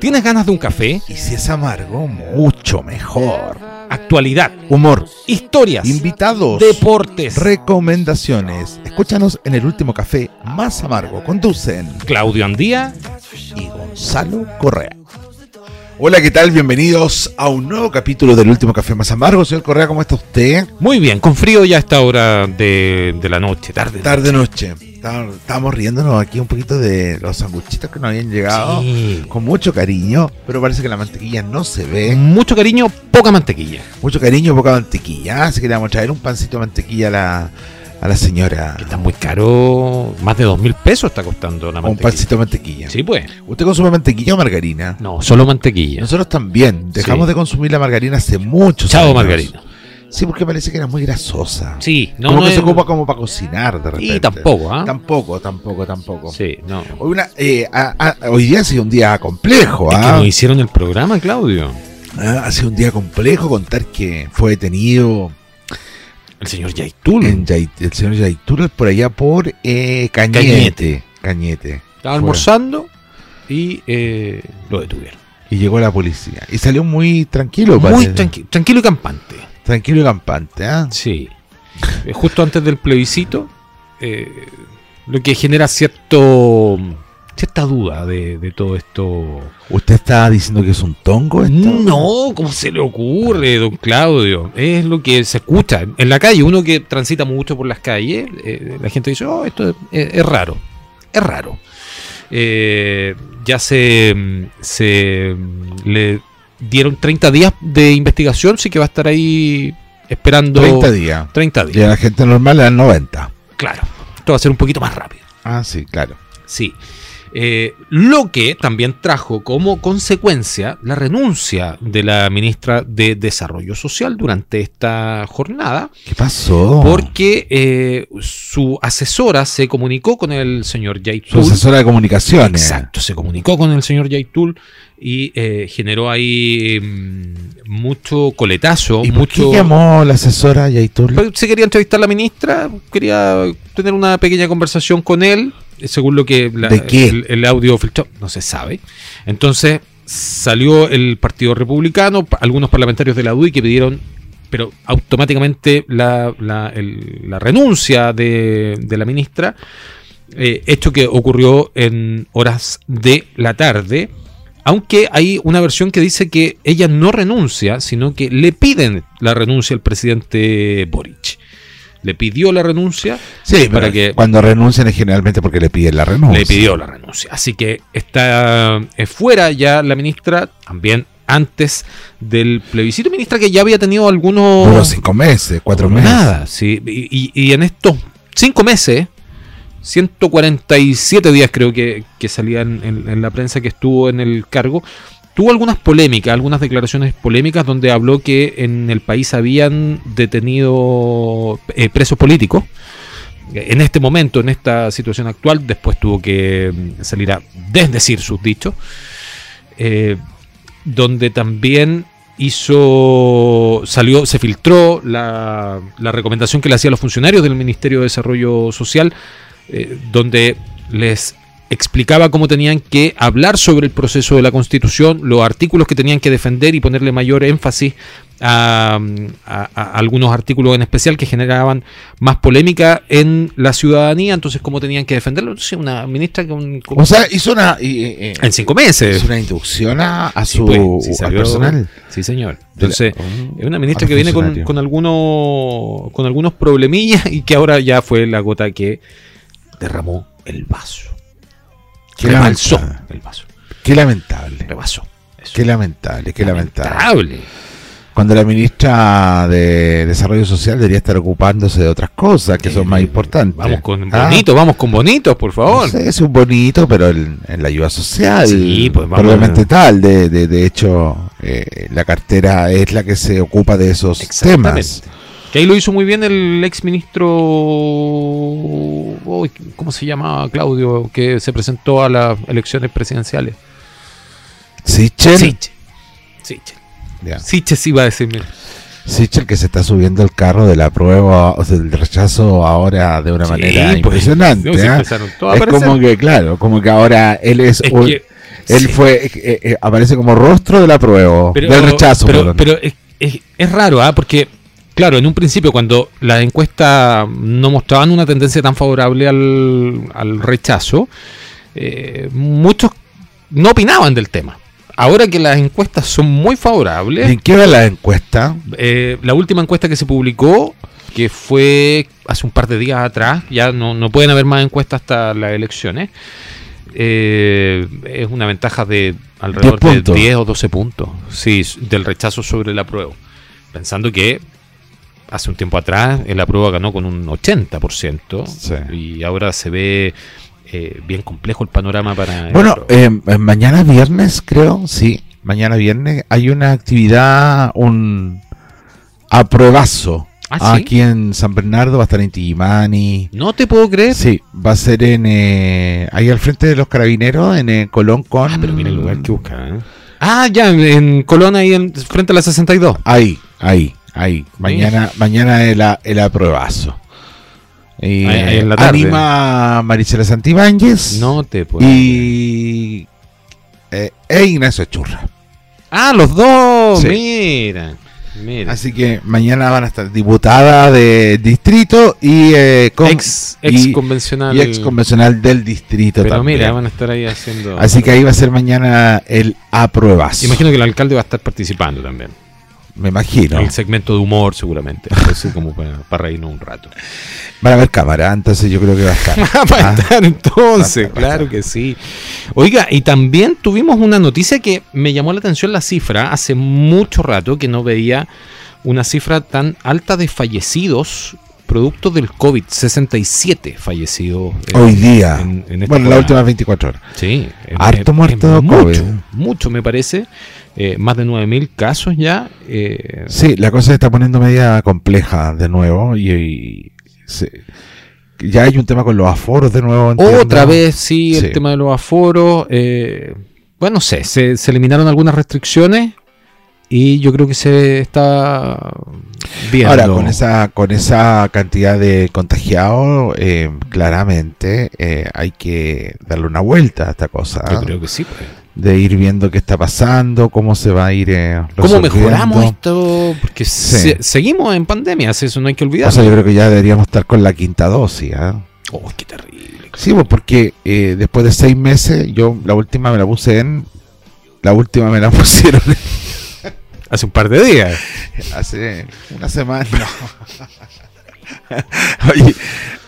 ¿Tienes ganas de un café? Y si es amargo, mucho mejor. Actualidad, Humor, historias, invitados, deportes. recomendaciones. Escúchanos en el último café más amargo. Conducen Claudio Andía. y Gonzalo Correa. Hola, ¿qué tal? Bienvenidos a un nuevo capítulo del último café más amargo. Señor Correa, ¿cómo está usted? Muy bien, con frío ya a esta hora de, de la noche, tarde. Tarde noche. Estábamos estábamos riéndonos aquí un poquito de los sanguchitos que nos habían llegado Sí. con mucho cariño, pero parece que la mantequilla no se ve. Mucho cariño, poca mantequilla. Mucho cariño, poca mantequilla. Así que le vamos a traer un pancito de mantequilla a la, a la señora. Que está muy caro, más de dos mil pesos está costando la Un mantequilla. pancito de mantequilla. Sí, pues. ¿Usted consume mantequilla o margarina? No, solo mantequilla. Nosotros también. Dejamos Sí. de consumir la margarina hace muchos Chao, años. margarina. Sí, porque parece que era muy grasosa. Sí, no, como no que se ocupa como para cocinar de repente. Y tampoco, ¿ah? Tampoco, tampoco, tampoco. Sí, no. Hoy, una- eh, a- a- hoy día ha sido un día complejo. Es que ¿ah? no hicieron el programa, Claudio. Ah, Ha sido un día complejo contar que fue detenido El señor Yaitul. en Yait- el señor Yaitul por allá por eh, Cañete. Cañete. Cañete. Estaba almorzando y eh, lo detuvieron. Y llegó la policía. Y salió muy tranquilo, Muy tranqui- tranquilo y campante. tranquilo y campante. ¿ah? Sí. Eh, Justo antes del plebiscito, eh, lo que genera cierto cierta duda de, de todo esto. ¿Usted está diciendo que es un tongo esto? No, ¿cómo se le ocurre, don Claudio? Es lo que se escucha en la calle. Uno que transita mucho por las calles, eh, la gente dice, oh, esto es, es- es raro. Es raro. Eh, ya se, se mm, le dieron 30 días de investigación, sí que va a estar ahí esperando 30 días. 30 Y a días. la gente normal le dan 90. Claro. Esto va a ser un poquito más rápido. Ah, sí, claro. Sí. Eh, lo que también trajo como consecuencia la renuncia de la ministra de Desarrollo Social durante esta jornada, ¿Qué pasó? porque eh, su asesora se comunicó con el señor Su Yaitul. asesora de comunicaciones. Exacto, se comunicó con el señor Yaitul y eh, generó ahí mm, mucho coletazo, ¿Y por mucho... qué llamó la asesora Yaitul? Pues, Se quería entrevistar a la ministra, quería tener una pequeña conversación con él, según lo que la- ¿De qué? El, el audio filtrado, no se sabe. Entonces salió el Partido Republicano, algunos parlamentarios de la UDI que pidieron, pero automáticamente la, la- el- la renuncia de, de la ministra, eh, hecho que ocurrió en horas de la tarde. Aunque hay una versión que dice que ella no renuncia, sino que le piden la renuncia al presidente Boric. Le pidió la renuncia, Sí, para que- cuando renuncian es generalmente porque le piden la renuncia. le pidió la renuncia. Así que está eh, fuera ya la ministra, también antes del plebiscito. Ministra que ya había tenido algunos... Cinco meses, cuatro meses. Nada, sí. Y, y- y en estos cinco meses, 147 días creo que, que salían en, en la prensa que estuvo en el cargo, tuvo algunas polémicas, algunas declaraciones polémicas donde habló que en el país habían detenido eh, presos políticos. En este momento, en esta situación actual, después tuvo que mm, salir a desdecir sus dichos. Eh, donde también hizo, salió, se filtró la, la recomendación que le hacía a los funcionarios del Ministerio de Desarrollo Social, eh, donde les explicaba cómo tenían que hablar sobre el proceso de la Constitución, los artículos que tenían que defender y ponerle mayor énfasis a, a- a algunos artículos en especial que generaban más polémica en la ciudadanía, entonces cómo tenían que defenderlo. Entonces, una ministra con, con- O sea, hizo una, en cinco meses. hizo una inducción a, a Sí, su pues, sí, al salió- personal. Sí, señor. Entonces, Oh, es una ministra que viene con, con algunos con algunos problemillas y que ahora ya fue la gota que derramó el vaso. Qué Rebalsó lamentable. el vaso. Qué lamentable. Rebasó. Eso. Qué lamentable, qué lamentable. Lamentable. Cuando la ministra de Desarrollo Social debería estar ocupándose de otras cosas que son más importantes. Vamos con Ah, bonitos, vamos con bonitos, por favor. No sé, es un bonito, pero en, en la ayuda social, Sí, pues vamos probablemente tal. De, de, de hecho, eh, la cartera es la que se ocupa de esos temas. Que ahí lo hizo muy bien el ex ministro. ¿Cómo se llama Claudio? Que se presentó a las elecciones presidenciales. Sichel, Siche. Siche. Ya. Siches iba a decir, mira. Sichel que se está subiendo el carro de la prueba, o sea, del rechazo ahora de una Sí, manera pues, impresionante. no, sí, a es como que, claro, como que ahora él es, Es un- que- él sí. fue, eh, eh, aparece como rostro de la prueba, Pero- del rechazo. Pero, perdón. pero es raro, ¿ah? Porque, claro, en un principio, cuando las encuestas no mostraban una tendencia tan favorable al, al rechazo, eh, muchos no opinaban del tema. Ahora que las encuestas son muy ¿Y favorables, ¿En qué va la encuesta? eh, la última encuesta que se publicó, que fue hace un par de días atrás, ya no, no pueden haber más encuestas hasta las elecciones, eh, es una ventaja de alrededor 10 de puntos. 10 o 12 puntos sí, del rechazo sobre la prueba. Pensando que hace un tiempo atrás el apruebo ganó con un 80% Sí. y ahora se ve eh, bien complejo el panorama para... Bueno, eh, eh, mañana viernes, creo, sí, mañana viernes hay una actividad, un apruebazo. ¿Ah, sí? Aquí en San Bernardo va a estar en Tigimani. no te puedo creer. Sí, va a ser en eh, ahí al frente de los carabineros, en Colón con... Ah, pero mira el lugar que busca. Ah, ya, en Colón, ahí en- frente a la 62. Ahí, ahí, ahí. Mañana, mañana el, el apruebazo. Y, Ahí- ahí en la eh, tarde. anima Maricela Santibáñez No te puedo. y eh, e Ignacio Churra. Ah, los dos. Sí. Mira. Mira. Así que mañana van a estar diputada de distrito y, eh, con- ex, ex y- convencional. y ex convencional del distrito Pero también. mira, van a estar ahí haciendo. Así que ahí va a ser mañana el apruebazo. Imagino que el alcalde va a estar participando también. Me imagino. El segmento de humor, seguramente. Así como para, para reírnos un rato. Van a haber cámara, entonces yo creo que va a estar. Va a Ah, estar entonces, Va a estar, va a claro que sí. Oiga, y también tuvimos una noticia que me llamó la atención la cifra. Hace mucho rato que no veía una cifra tan alta de fallecidos producto del COVID. 67 fallecidos. en- Hoy día. en- en bueno, las últimas 24 horas. Sí. Harto muerto mucho, COVID. mucho me parece. Eh, más de 9.000 casos ya. eh, Sí, la cosa se está poniendo media compleja de nuevo y, y se- ya hay un tema con los aforos de nuevo. entiendo. Otra vez, sí, el tema de los aforos. eh, bueno, no sé, se, se eliminaron algunas restricciones y yo creo que se está viendo. Ahora, con esa, con esa cantidad de contagiados, eh, claramente eh, hay que darle una vuelta a esta cosa. Yo creo que sí. pues. De ir viendo qué está pasando, cómo se va a ir. eh, ¿Cómo mejoramos esto? Porque se- seguimos en pandemia, eso no hay que olvidar. O sea, yo creo que ya deberíamos estar con la quinta dosis. ¿ah? Oh, qué terrible. Sí, pues porque eh, después de seis meses, yo la última me la puse en. La última me la pusieron Hace un par de días. hace una semana. No. Oye,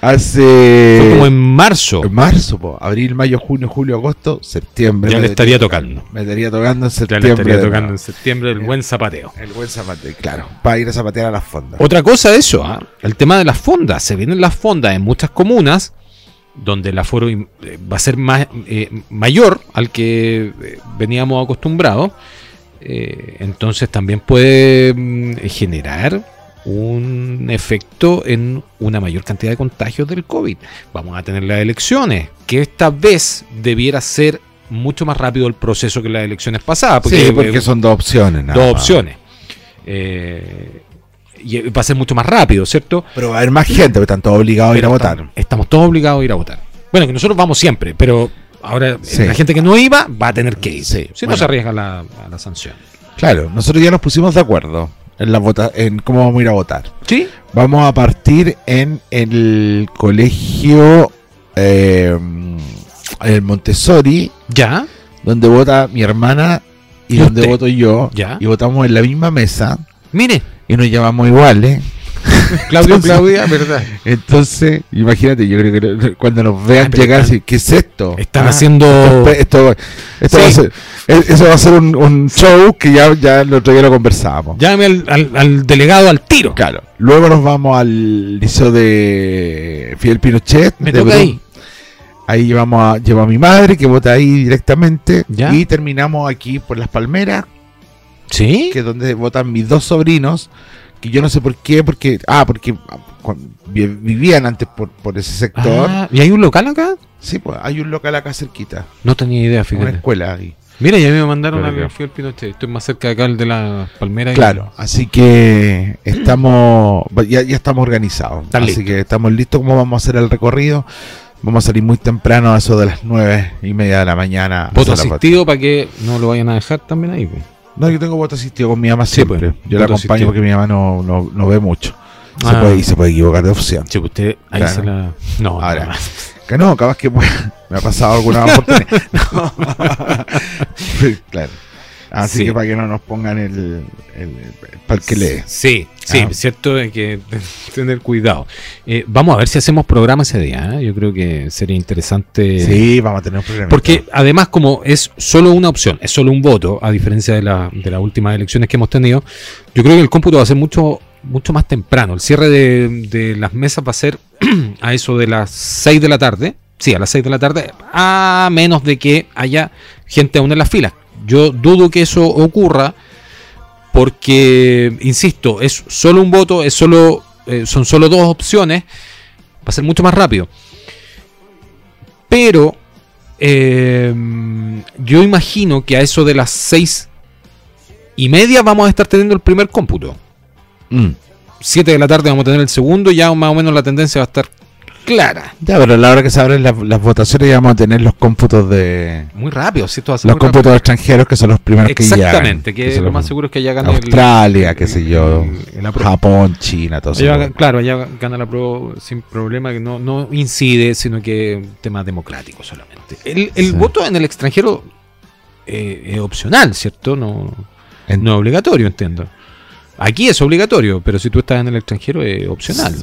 hace. Fue como en marzo. en marzo, po, abril, mayo, junio, julio, agosto, septiembre. Ya me le estaría tocando. Me estaría tocando en Ya septiembre. le estaría de tocando en septiembre el buen zapateo. El buen zapate, claro. Para ir a zapatear a las fondas. Otra cosa eso, ¿ah? el tema de las fondas. Se vienen las fondas en muchas comunas donde el aforo eh, va a ser más, eh, mayor al que eh, veníamos acostumbrados. Eh, entonces también puede mm, generar un efecto en una mayor cantidad de contagios del COVID. Vamos a tener las elecciones, que esta vez debiera ser mucho más rápido el proceso que las elecciones pasadas. Porque, sí, porque eh, son dos opciones. nada dos opciones. Eh, y va a ser mucho más rápido, ¿cierto? Pero va a haber más gente, porque están todos obligados a ir a votar. Estamos, estamos todos obligados a ir a votar. Bueno, que nosotros vamos siempre, pero ahora eh, Sí. la gente que no iba va a tener que ir. Sí, Si no se arriesga la, a la sanción. Claro, nosotros ya nos pusimos de acuerdo en la vota en cómo vamos a ir a votar. ¿Sí? Vamos a partir en el colegio eh, el Montessori, ¿Ya? donde vota mi hermana y ¿Y donde usted? voto yo. Ya. Y votamos en la misma mesa Mire, y nos llamamos iguales. Claudio, Claudia, ¿verdad? Entonces, imagínate, yo creo que cuando nos vean Ah, llegar, están- ¿qué es esto? Están Ah, haciendo... Esto, esto Sí. va a ser, eso va a ser un, un show que ya, ya el otro día lo conversábamos. Llame al, al- al delegado al tiro. Claro. Luego nos vamos al liceo de Fidel Pinochet. Me de toca ahí. Ahí llevamos a, llevo a mi madre que vota ahí directamente. Ya. Y terminamos aquí por Las Palmeras, ¿Sí? que es donde votan mis dos sobrinos. Que yo no sé por qué, porque. Ah, porque ah, vivían antes por, por ese sector. Ah, ¿Y hay un local acá? Sí, pues hay un local acá cerquita. No tenía idea, Una fíjate. escuela ahí. Mira, ya me mandaron al que- Fidel Pinochet. Estoy más cerca de acá, el de la Palmera. y- Claro, así que estamos, ya, ya estamos organizados. Así que estamos listos cómo vamos a hacer el recorrido. Vamos a salir muy temprano, a eso de las nueve y media de la mañana. a Voto la asistido para que no lo vayan a dejar también ahí. pues. No, yo tengo voto asistido con mi mamá Sí, siempre. pues, yo la acompaño asistido. porque mi mamá no, no, no ve mucho. Se Ah. puede, y se puede equivocar de opción. Sí, pues usted ahí Claro. se la. No, Ahora, no. Que no, capaz que me ha pasado alguna oportunidad. No. claro. Así Sí. que para que no nos pongan el, el, para el que lee. Sí, sí, Ah. cierto hay que tener cuidado. Eh, vamos a ver si hacemos programa ese día. ¿eh? Yo creo que sería interesante. Sí, vamos a tener un problema. Porque además, como es solo una opción, es solo un voto, a diferencia de, la, de las últimas elecciones que hemos tenido, yo creo que el cómputo va a ser mucho, mucho más temprano. El cierre de, de las mesas va a ser a eso de las 6 de la tarde. Sí, a las 6 de la tarde, a menos de que haya gente aún en las filas. Yo dudo que eso ocurra porque, insisto, es solo un voto, es solo, eh, son solo dos opciones, va a ser mucho más rápido. Pero eh, yo imagino que a eso de las seis y media vamos a estar teniendo el primer cómputo. Mm. 7 de la tarde vamos a tener el segundo, ya más o menos la tendencia va a estar clara. Ya, pero a la hora que se abren las, las votaciones ya vamos a tener los cómputos de Muy rápido, ser los rápido. cómputos extranjeros que son los primeros que llegan. Exactamente, que, son lo más seguro es que allá gane el- Australia, qué sé yo, el- el apro- Japón, China, todo Allá, eso. claro, allá gana la pro sin problema, que no, no incide, sino que tema democrático solamente. El, el Sí. voto en el extranjero eh, es opcional, ¿cierto? No, En- no es obligatorio, entiendo. Aquí es obligatorio, pero si tú estás en el extranjero es opcional.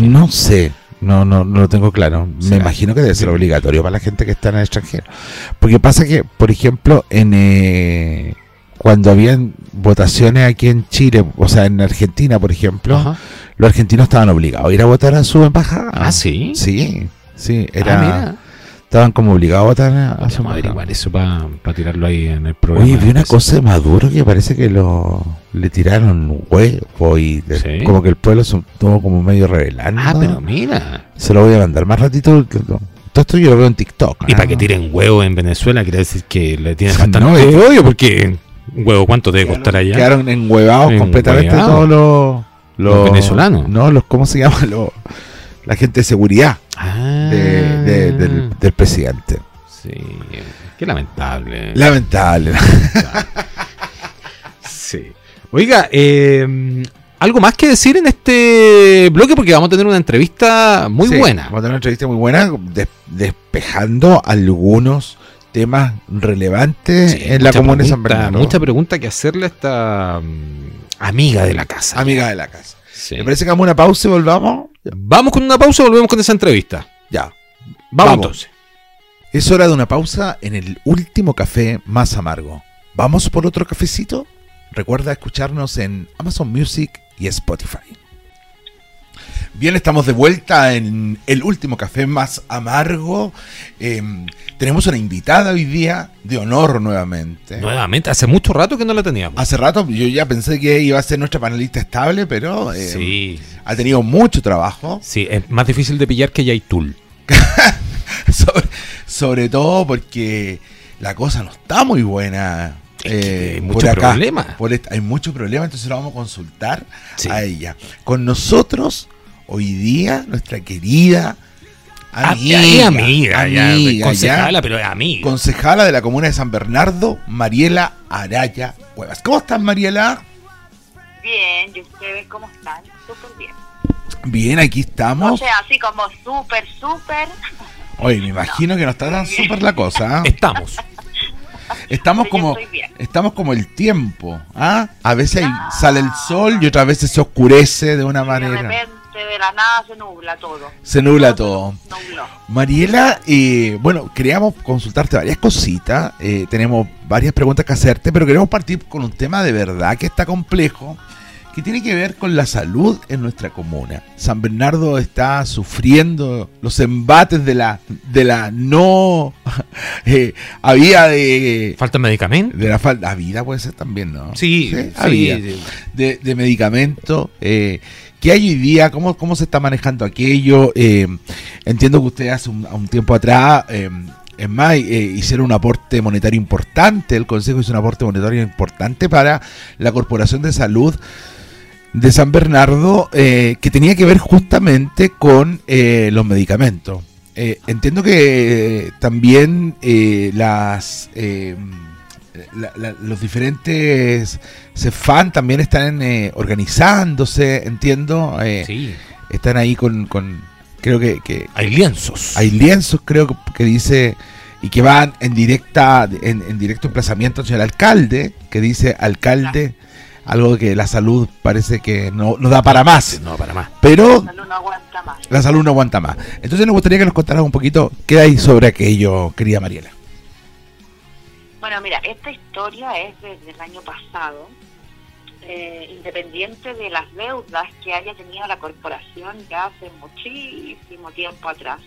No sé, no, no, no lo tengo claro. Me imagino que debe ser obligatorio para la gente que está en el extranjero. Porque pasa que, por ejemplo, en eh, cuando habían votaciones aquí en Chile, o sea, en Argentina, por ejemplo, Ajá. los argentinos estaban obligados a ir a votar a su embajada. Ah, sí. Sí, sí, Ah, era, mira. Estaban como obligados a votar a, a averiguar eso para tirarlo ahí en el programa. Oye, vi una cosa de Maduro que parece que lo le tiraron huevo y le- Sí. como que el pueblo se estuvo como medio revelando. Ah, pero mira. Se lo voy a mandar más ratito. Todo esto yo lo veo en TikTok. Y para que tiren huevo en Venezuela, quiere decir que le tienen bastante No, es- odio, porque un huevo, ¿cuánto debe costar allá? Quedaron enhuevados completamente todos los, Los venezolanos. No, los, ¿cómo se llama? Los, la gente de seguridad Ah, de- de- del, del presidente. Sí, qué lamentable. Lamentable. Sí. Oiga, eh, algo más que decir en este bloque porque vamos a tener una entrevista muy Sí, buena. Vamos a tener una entrevista muy buena, des- despejando algunos temas relevantes Sí, en la comuna de San Bernardo. Mucha pregunta que hacerle a esta mm, amiga de la casa. Amiga de la casa. Sí. ¿Me parece que hagamos una pausa y volvamos? Vamos con una pausa y volvemos con esa entrevista. Ya. Vamos, Vamos. entonces. Es hora de una pausa en el último café más amargo. ¿Vamos por otro cafecito? Recuerda escucharnos en Amazon Music y Spotify. Bien, estamos de vuelta en el último café más amargo. Eh, tenemos una invitada hoy día de honor nuevamente. Nuevamente, hace mucho rato que no la teníamos. Hace rato yo ya pensé que iba a ser nuestra panelista estable, pero eh, sí, ha tenido mucho trabajo. sí, es más difícil de pillar que Yaitul. sobre, sobre todo porque la cosa no está muy buena. Eh, hay por mucho acá. problema. Por esta- hay mucho problema, entonces la vamos a consultar Sí. a ella. Con nosotros, hoy día, nuestra querida amiga, Ah, es amiga, ya, amiga, concejala, ya, pero es amiga. concejala de la comuna de San Bernardo, Mariela Araya Cuevas. ¿Cómo estás, Mariela? Bien, ¿y ustedes cómo están? Súper bien. Bien, aquí O estamos. sea, así como súper, súper. Oye, me imagino que no está tan súper la cosa. ¿ah? Estamos. Estamos como, estamos como el tiempo, ¿ah? A veces ahí sale el sol y otras veces se oscurece de una De manera. Repente, de la nada, se nubla todo. Se nubla todo. Nubló. Mariela, eh, bueno, queríamos consultarte varias cositas. eh, tenemos varias preguntas que hacerte, pero queremos partir con un tema de verdad que está complejo, que tiene que ver con la salud en nuestra comuna. San Bernardo está sufriendo los embates de la, de la no eh, había de, ¿Falta medicamento? de la falta. Vida puede ser también, ¿no? Sí, sí, había. sí. de, de medicamentos. Eh, ¿Qué hay hoy día? ¿Cómo, cómo se está manejando aquello? Eh, entiendo que usted hace un, tiempo atrás eh, Es más, eh, hicieron un aporte monetario importante, el Consejo hizo un aporte monetario importante para la Corporación de Salud de San Bernardo, que tenía que ver justamente con los medicamentos. Entiendo que también las la- la- los diferentes CEFAN también están organizándose, entiendo. eh, Sí. Están ahí con, con creo que, que Hay lienzos. hay lienzos, creo que, que dice, y que van en directa, en, en directo emplazamiento hacia el alcalde, que dice alcalde, algo que la salud parece que no, no da para más, No, para más. pero La salud no aguanta más. la salud no aguanta más. Entonces nos gustaría que nos contaras un poquito qué hay sobre aquello, querida Mariela. Bueno, mira, esta historia es desde el año pasado, eh, independiente de las deudas que haya tenido la corporación ya hace muchísimo tiempo atrás.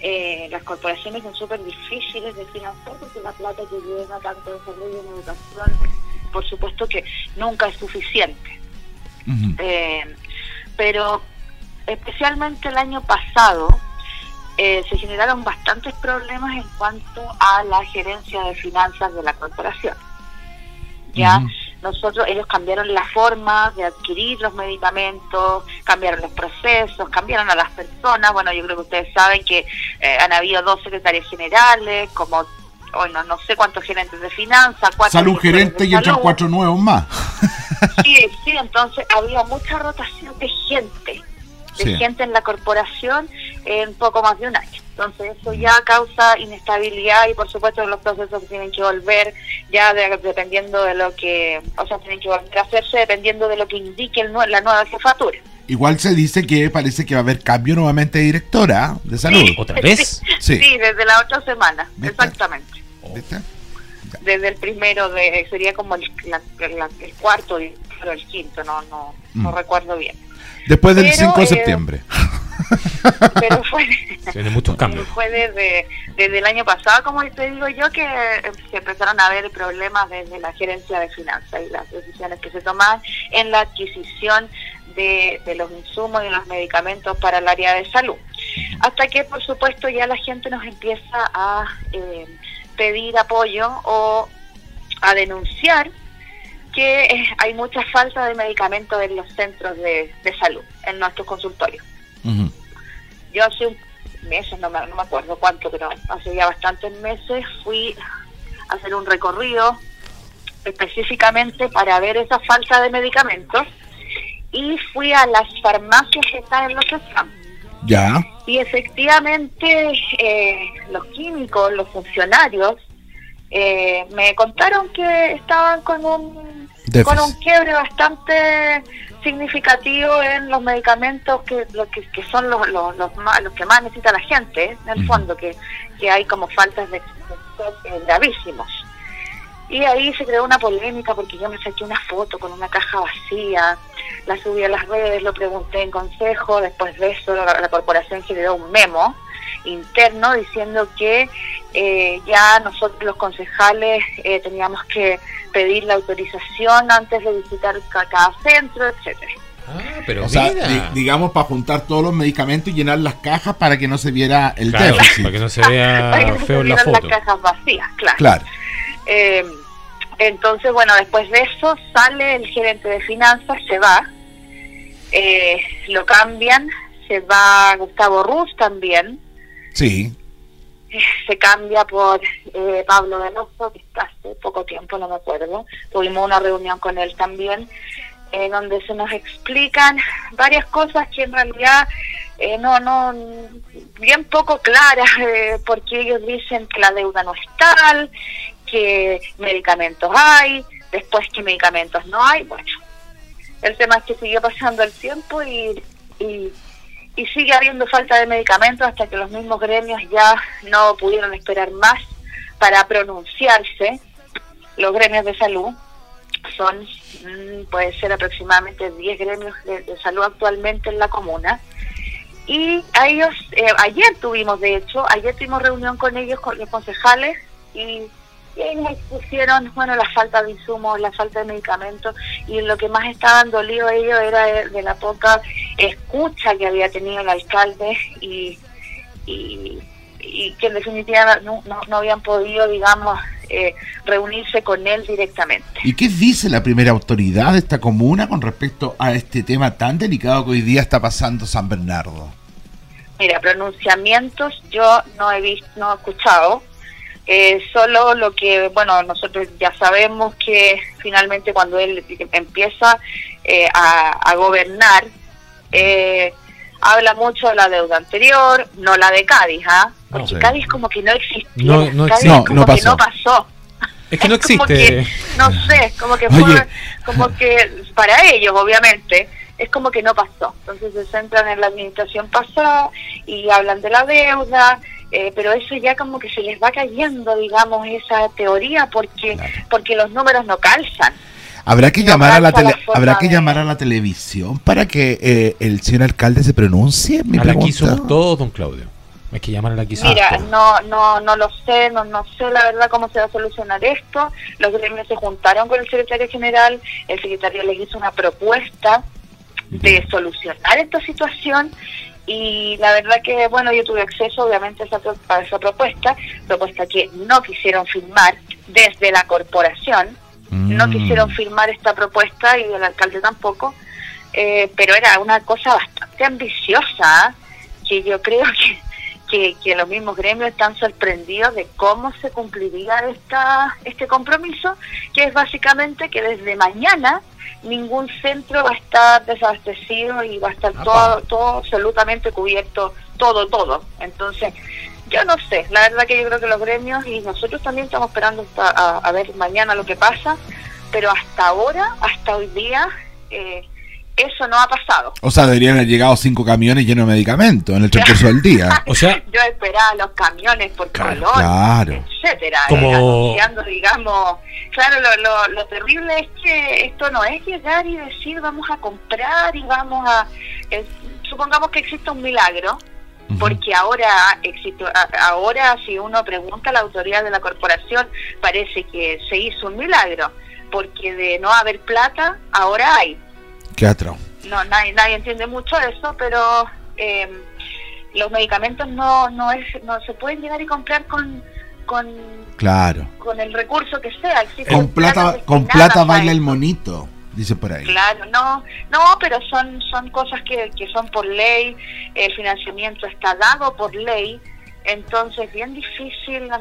Eh, las corporaciones son súper difíciles de financiar porque la plata que llega tanto en salud y en educación, por supuesto que nunca es suficiente. Eh, pero especialmente el año pasado eh, se generaron bastantes problemas en cuanto a la gerencia de finanzas de la corporación. Ya nosotros, ellos cambiaron la forma de adquirir los medicamentos, cambiaron los procesos, cambiaron a las personas. Bueno, yo creo que ustedes saben que eh, han habido dos secretarios generales, como, bueno, no sé cuántos gerentes de finanzas, cuatro directores gerente y entran salud. cuatro nuevos más. Sí, sí, entonces había mucha rotación de gente, de Sí. gente en la corporación en poco más de un año. Entonces eso ya causa inestabilidad y por supuesto los procesos tienen que volver ya de- dependiendo de lo que, o sea, tienen que volver a hacerse dependiendo de lo que indique el la nueva jefatura. Igual se dice que parece que va a haber cambio nuevamente de directora de salud. ¿Otra vez? Sí. Sí, desde la otra semana, ¿Viste? exactamente. ¿Viste? Desde el primero de, sería como el, la- la- el cuarto y pero el quinto, no, no, no Mm. recuerdo bien. Después del Pero, 5 de eh, septiembre. Pero fue... Tiene muchos cambios. Fue desde, desde el año pasado, como te digo yo, que eh, se empezaron a ver problemas desde la gerencia de finanzas y las decisiones que se toman en la adquisición de, de los insumos y los medicamentos para el área de salud. Hasta que, por supuesto, ya la gente nos empieza a eh, pedir apoyo o a denunciar que eh, hay mucha falta de medicamentos en los centros de, de salud, en nuestros consultorios. Ujú. Yo hace un meses, no me, no me acuerdo cuánto, pero hace ya bastantes meses fui a hacer un recorrido específicamente para ver esa falta de medicamentos y fui a las farmacias que están en los stands. Ya. Y efectivamente eh, los químicos, los funcionarios, eh, me contaron que estaban con un, Déficit. con un quiebre bastante significativo en los medicamentos que lo que, que son los, los, los, más, los que más necesita la gente, en el fondo, que, que hay como faltas de, de gravísimos. Y ahí se creó una polémica porque yo me saqué una foto con una caja vacía, la subí a las redes, lo pregunté en consejo, después de eso la, la corporación generó un memo interno diciendo que eh, ya nosotros los concejales eh, teníamos que pedir la autorización antes de visitar ca- cada centro, etcétera. Ah, pero O sea, mira. di- digamos para juntar todos los medicamentos y llenar las cajas para que no se viera el Claro, déficit. para que no se vea no se feo en la foto. las cajas vacías, claro. Claro. Eh, entonces, bueno, después de eso sale el gerente de finanzas, se va, eh, lo cambian, se va Gustavo Ruz también, Sí. Se cambia por eh, Pablo Veloso, que está hace poco tiempo, no me acuerdo. Tuvimos una reunión con él también, eh, donde se nos explican varias cosas que en realidad eh, no, no, bien poco claras, eh, porque ellos dicen que la deuda no es tal, que medicamentos hay, después que medicamentos no hay. Bueno, el tema es que siguió pasando el tiempo y, y y sigue habiendo falta de medicamentos hasta que los mismos gremios ya no pudieron esperar más para pronunciarse. Los gremios de salud son, mm, puede ser aproximadamente 10 gremios de, salud actualmente en la comuna. Y a ellos, eh, ayer tuvimos, de hecho, ayer tuvimos reunión con ellos, con los concejales, y, y ahí nos expusieron, bueno, la falta de insumos, la falta de medicamentos, y lo que más estaban dolidos ellos era de, de la poca escucha que había tenido el alcalde y, y, y que en definitiva no, no, habían podido, digamos, eh, reunirse con él directamente. ¿Y qué dice la primera autoridad de esta comuna con respecto a este tema tan delicado que hoy día está pasando San Bernardo? Mira, pronunciamientos yo no he visto, no he escuchado. Eh, solo lo que, bueno, nosotros ya sabemos que finalmente cuando él empieza eh, a, gobernar, eh, habla mucho de la deuda anterior, no la de Cádiz, ¿ah? Porque Cádiz como que no existió. No, no, Cádiz como no que no pasó. Es que no existe. no sé, como que fue, como que para ellos, obviamente, es como que no pasó. Entonces se centran en la administración pasada y hablan de la deuda, eh, pero eso ya como que se les va cayendo, digamos, esa teoría porque porque los números no calzan. Habrá que llamar a la habrá que llamar a la televisión para que eh, el señor alcalde se pronuncie. Mi a la todos, don Claudio. Hay que llamar a la Mira, no, no, no lo sé, no, no sé la verdad cómo se va a solucionar esto. Los gremios se juntaron con el secretario general, el secretario les hizo una propuesta de solucionar esta situación y la verdad que, bueno, yo tuve acceso obviamente a esa, a esa propuesta, propuesta que no quisieron firmar desde la corporación, no mm. quisieron firmar esta propuesta y el alcalde tampoco, eh, pero era una cosa bastante ambiciosa, que yo creo que, que, que, los mismos gremios están sorprendidos de cómo se cumpliría esta, este compromiso, que es básicamente que desde mañana ningún centro va a estar desabastecido y va a estar todo, todo absolutamente cubierto, todo, todo. Entonces, yo no sé, la verdad que yo creo que los gremios y nosotros también estamos esperando a, ver mañana lo que pasa, pero hasta ahora, hasta hoy día, eh, eso no ha pasado. O sea, deberían haber llegado cinco camiones llenos de medicamentos en el transcurso del día. O sea, yo esperaba los camiones por color, etcétera, Como... anunciando, digamos, claro, lo, lo, lo, terrible es que esto no es llegar y decir vamos a comprar y vamos a, supongamos que existe un milagro, porque ahora existe, ahora si uno pregunta a la autoridad de la corporación parece que se hizo un milagro, porque de no haber plata ahora hay Qué atro. No, nadie, nadie entiende mucho eso, pero eh, los medicamentos no, no, es, no se pueden llegar y comprar con, con, claro. con el recurso que sea. con plata, con plata baila el monito, dice por ahí. Claro, no, no, pero son, son cosas que, que son por ley, el financiamiento está dado por ley, entonces bien difícil, a,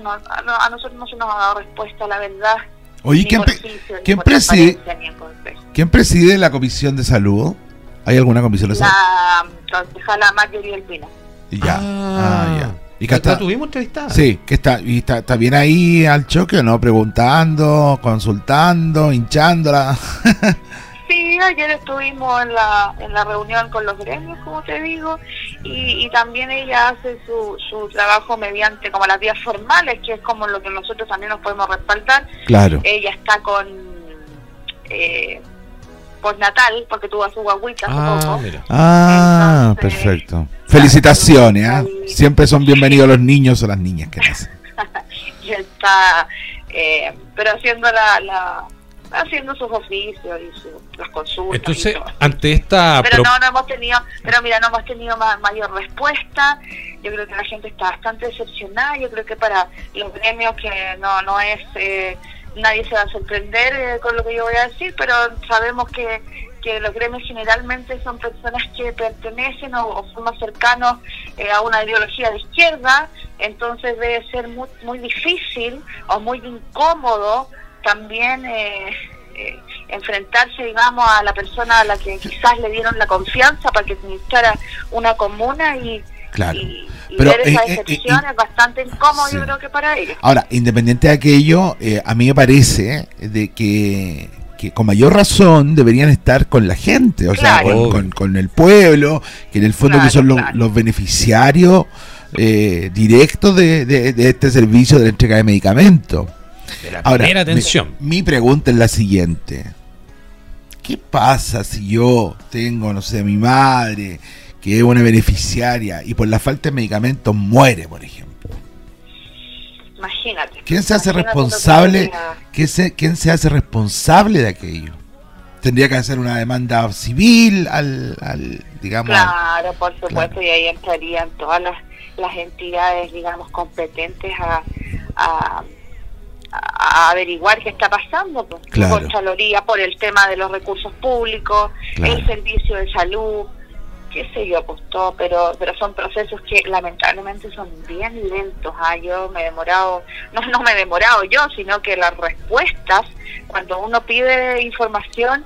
nosotros no se nos ha dado respuesta, la verdad. Oye, ¿quién, ¿quién preside, ¿quién preside la Comisión de Salud? ¿Hay alguna comisión de salud? La concejala Marjorie Pino. Ya, ah, ah ya. ¿Y que está, tuvimos entrevistada? Sí, que está, y está, está bien ahí al choque, ¿no? Preguntando, consultando, hinchándola. Sí, ayer estuvimos en la, en la reunión con los gremios, como te digo, y, también ella hace su, su trabajo mediante como las vías formales, que es como lo que nosotros también nos podemos respaldar. Claro. Ella está con eh, postnatal, porque tuvo a su guaguita ah, Ah, perfecto. Felicitaciones, ¿eh? siempre son bienvenidos los niños o las niñas que nacen. y está, eh, pero haciendo la haciendo sus oficios y sus las consultas. Entonces, ante esta... Pero no, no hemos tenido, pero mira, no hemos tenido mayor respuesta. Yo creo que la gente está bastante decepcionada. Yo creo que para los gremios que no, no es... Eh, nadie se va a sorprender eh, con lo que yo voy a decir, pero sabemos que, que los gremios generalmente son personas que pertenecen o, son más cercanos eh, a una ideología de izquierda, entonces debe ser muy, muy difícil o muy incómodo también eh, eh, enfrentarse, digamos, a la persona a la que quizás le dieron la confianza para que administrara una comuna y, ver esa eh, decepción es bastante incómodo, yo creo que para ellos. Ahora, independiente de aquello, a mí me parece de que que con mayor razón deberían estar con la gente, o sea, con, el pueblo, que en el fondo que son los, beneficiarios directos de, de, este servicio de la entrega de medicamentos. Ahora, atención. Mi, pregunta es la siguiente. ¿Qué pasa si yo tengo, no sé, mi madre, que es una beneficiaria y por la falta de medicamentos muere, por ejemplo? Imagínate. ¿Quién se hace responsable? ¿quién se, ¿Quién se hace responsable de aquello? Tendría que hacer una demanda civil al, al digamos. Claro, por supuesto, y ahí entrarían todas las las entidades, digamos, competentes a, a, a averiguar qué está pasando. Pues. Claro. Contraloría por el tema de los recursos públicos, Claro. el servicio de salud, qué sé yo, pues todo, pero, pero son procesos que lamentablemente son bien lentos. Ah, yo me he demorado, no, no me he demorado yo, sino que las respuestas, cuando uno pide información,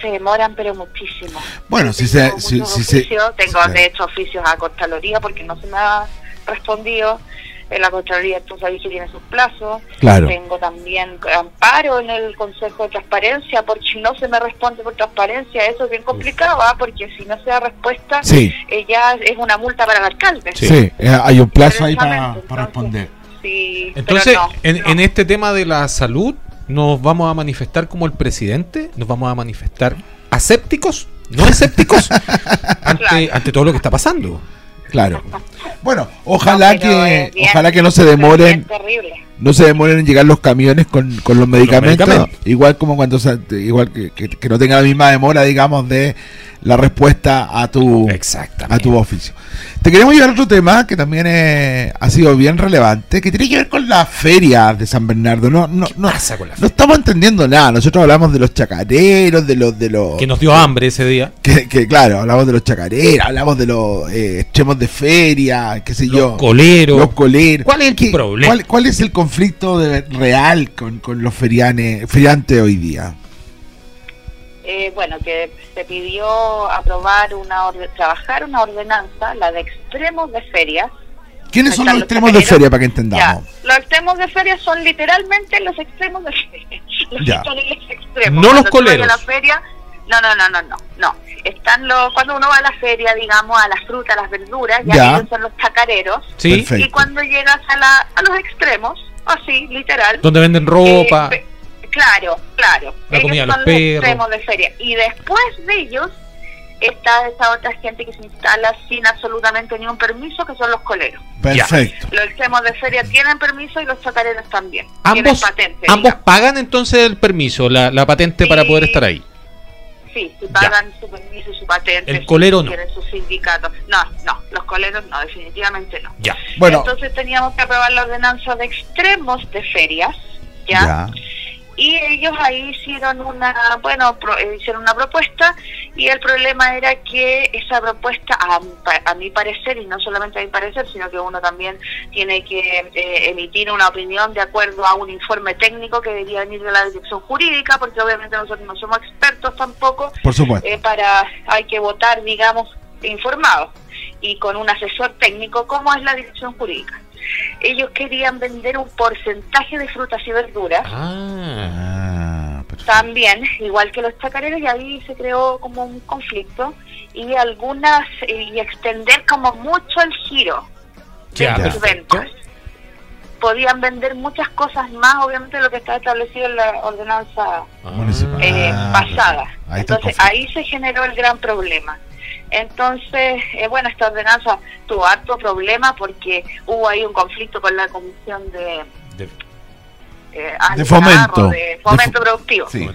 se demoran pero muchísimo. Bueno, si Tengo se- si- si se- oficios, tengo sí. de hecho oficios a Contraloría porque no se me ha respondido. En la Contraloría tú sabes que tiene sus plazos. Claro. Tengo también amparo en el Consejo de Transparencia porque no se me responde por transparencia. Eso es bien complicado, ¿ah? porque si no se da respuesta, Sí, eh, ya es una multa para el alcalde. sí, eh, hay un plazo ahí para para entonces, responder. Sí, Entonces, pero no, en, no. en este tema de la salud, ¿nos vamos a manifestar como el presidente? ¿Nos vamos a manifestar asépticos? ¿No escépticos? ante, Claro. ante todo lo que está pasando. Claro. Bueno, ojalá No, que bien- ojalá que no se demoren no se demoren en llegar los camiones con, con los medicamentos, medicamentos. igual como cuando se- igual que, que- que no tenga la misma demora, digamos, de la respuesta a tu Exactamente. a tu oficio. Te queremos llevar a otro tema que también eh, ha sido bien relevante, que tiene que ver con la feria de San Bernardo. No, no, no, pasa con la no estamos entendiendo nada. Nosotros hablamos de los chacareros, de los de los Que nos dio hambre ese día. que, que, claro, hablamos de los chacareros, hablamos de los eh, extremos de feria, qué sé yo. Los coleros. Los coleros. ¿Cuál es el. ¿Cuál, cuál es el conflicto de- real con, con los ferianes, feriantes hoy día? Eh, bueno, que se pidió aprobar una orde- trabajar una ordenanza, la de extremos de ferias. ¿Quiénes son los los extremos de feria para que Ya, entendamos? los extremos de feria son literalmente los extremos de feria. Los Ya. carriles No extremos. los coleros. a la feria, no, no, no, no, no, no. Están los, cuando uno va a la feria, digamos, a las frutas, a las verduras, ya, Ya. ellos son los chacareros. ¿Sí? Perfecto. Y cuando llegas a, la, a los extremos, así, literal, Donde venden ropa. eh, pe- claro, claro. La Ellos comida son los los perros. extremos de feria. Y después de ellos está esa otra gente que se instala sin absolutamente ningún permiso, que son los coleros. Perfecto. Los extremos de feria tienen permiso y los chacareros también. tienen ambos patente. ambos digamos. pagan entonces el permiso, la, la patente para poder estar ahí. Sí, si pagan su permiso y su patente. El si colero no. Tienen su sindicato. No, no, los coleros no, definitivamente no. Ya. Bueno, Entonces teníamos que aprobar la ordenanza de extremos de ferias, ¿ya? ya. Y ellos ahí hicieron una bueno pro- eh, hicieron una propuesta y el problema era que esa propuesta a, a mi parecer y no solamente a mi parecer sino que uno también tiene que eh, emitir una opinión de acuerdo a un informe técnico que debería venir de la dirección jurídica porque obviamente nosotros no somos expertos tampoco Por supuesto. eh, para hay que votar digamos informados y con un asesor técnico como es la dirección jurídica ellos querían vender un porcentaje de frutas y verduras Ah. Ah, también, igual que los chacareros, y ahí se creó como un conflicto y algunas, eh, y extender como mucho el giro de Ya, sus ventas. Podían vender muchas cosas más, obviamente, de lo que está establecido en la ordenanza Ah. Eh, Ah, pasada. Ahí está el Entonces, ahí se generó el gran problema. Entonces, eh, bueno, esta ordenanza tuvo harto problema porque hubo ahí un conflicto con la comisión de... De- eh, De fomento. de productivo Sí.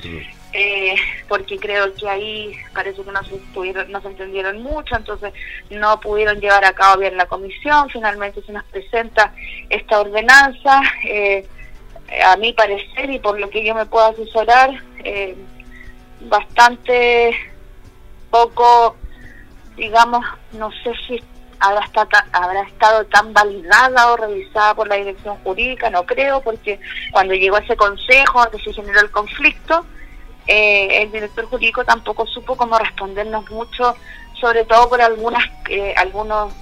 eh, porque creo que ahí parece que no se, estuvieron, no se entendieron mucho, entonces no pudieron llevar a cabo bien la comisión, finalmente se nos presenta esta ordenanza, eh, a mi parecer y por lo que yo me puedo asesorar, eh, bastante poco, digamos, no sé si habrá, esta- habrá estado tan validada o revisada por la dirección jurídica, no creo, porque cuando llegó ese consejo donde se generó el conflicto, eh, el director jurídico tampoco supo cómo respondernos mucho, sobre todo por algunas eh, algunos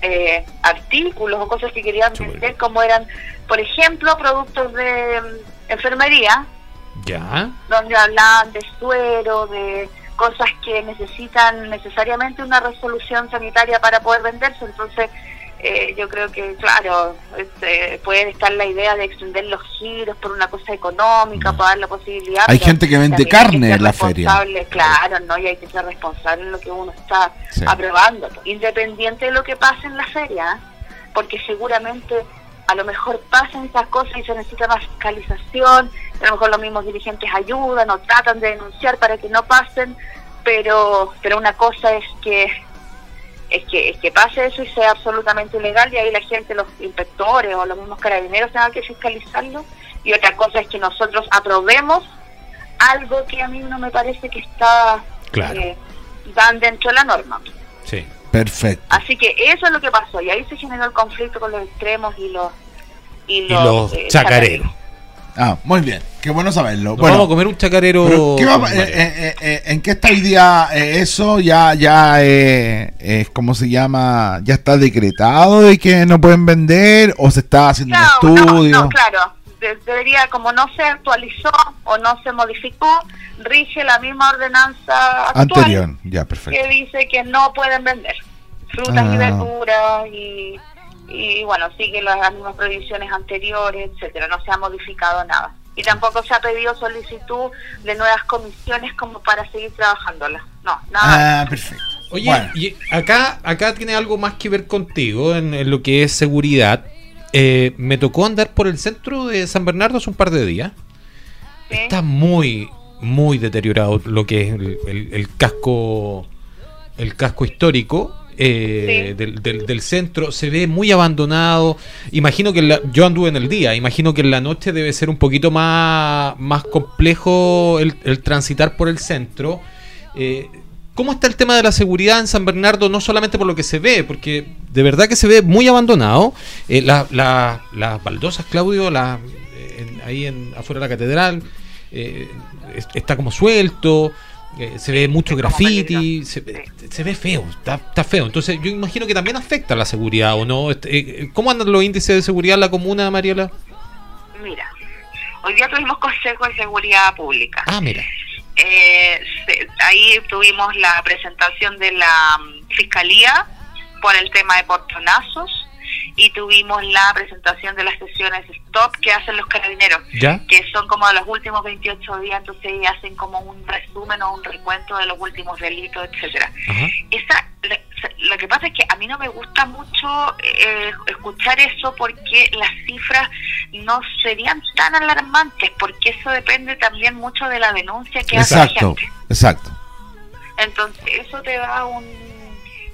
eh, artículos o cosas que querían vender, como eran, por ejemplo, productos de mm, enfermería, Ya. donde hablaban de suero, de cosas que necesitan necesariamente una resolución sanitaria para poder venderse. Entonces, eh, yo creo que, claro, este, puede estar la idea de extender los giros por una cosa económica, para dar la posibilidad. Hay gente que vende carne en la feria. Claro, ¿no? Y hay que ser responsable en lo que uno está Sí. aprobando, independiente de lo que pase en la feria, porque seguramente a lo mejor pasan esas cosas y se necesita más fiscalización, a lo mejor los mismos dirigentes ayudan o tratan de denunciar para que no pasen, pero pero una cosa es que es que, es que pase eso y sea absolutamente ilegal y ahí la gente, los inspectores o los mismos carabineros tengan que fiscalizarlo. Y otra cosa es que nosotros aprobemos algo que a mí no me parece que está Claro. eh, dan dentro de la norma. Sí. Perfecto. Así que eso es lo que pasó y ahí se generó el conflicto con los extremos y los y Y los eh, chacareros. Ah, muy bien. Qué bueno saberlo. Nos bueno, vamos a comer un chacarero. pero ¿qué va- con eh, eh, eh, ¿En qué está hoy día eh, eso? Ya, ya, eh, eh, ¿cómo se llama? ¿Ya está decretado de que no pueden vender o se está haciendo Claro, un no, estudio? no, claro. De- debería, como no se actualizó o no se modificó, rige la misma ordenanza actual Anterior, ya, perfecto. que dice que no pueden vender frutas y Ah. verduras y, y bueno, sigue las, las mismas prohibiciones anteriores, etcétera. No se ha modificado nada. Y tampoco se ha pedido solicitud de nuevas comisiones como para seguir trabajándolas. No, nada. Ah, perfecto. Oye, Bueno. y acá, acá tiene algo más que ver contigo en, en lo que es seguridad. Eh, me tocó andar por el centro de San Bernardo hace un par de días. ¿sí? Está muy, muy deteriorado lo que es el, el- el casco, el casco histórico. Eh, Sí. del, del- del centro se ve muy abandonado. Imagino que la- yo anduve en el día. Imagino que en la noche debe ser un poquito más, más complejo el, el transitar por el centro. Eh, ¿Cómo está el tema de la seguridad en San Bernardo? No solamente por lo que se ve, porque de verdad que se ve muy abandonado. Eh, la- la- las baldosas, Claudio, la- en- ahí en, afuera de la catedral, eh, es- está como suelto, eh, se ve mucho graffiti, se, se ve feo, está, está feo. Entonces yo imagino que también afecta a la seguridad, ¿o no? Este, eh, ¿Cómo andan los índices de seguridad en la comuna, Mariela? Mira, hoy día tuvimos Consejo de Seguridad Pública. Ah, mira. Eh, se- ahí tuvimos la presentación de la mm, Fiscalía por el tema de portonazos y tuvimos la presentación de las sesiones stop que hacen los carabineros, ¿Ya? que son como de los últimos 28 días, entonces hacen como un resumen o un recuento de los últimos delitos, etcétera. Esa, lo que pasa es que a mí no me gusta mucho eh, escuchar eso porque las cifras no serían tan alarmantes, porque eso depende también mucho de la denuncia que hace la Exacto, gente. exacto. Entonces, eso te da un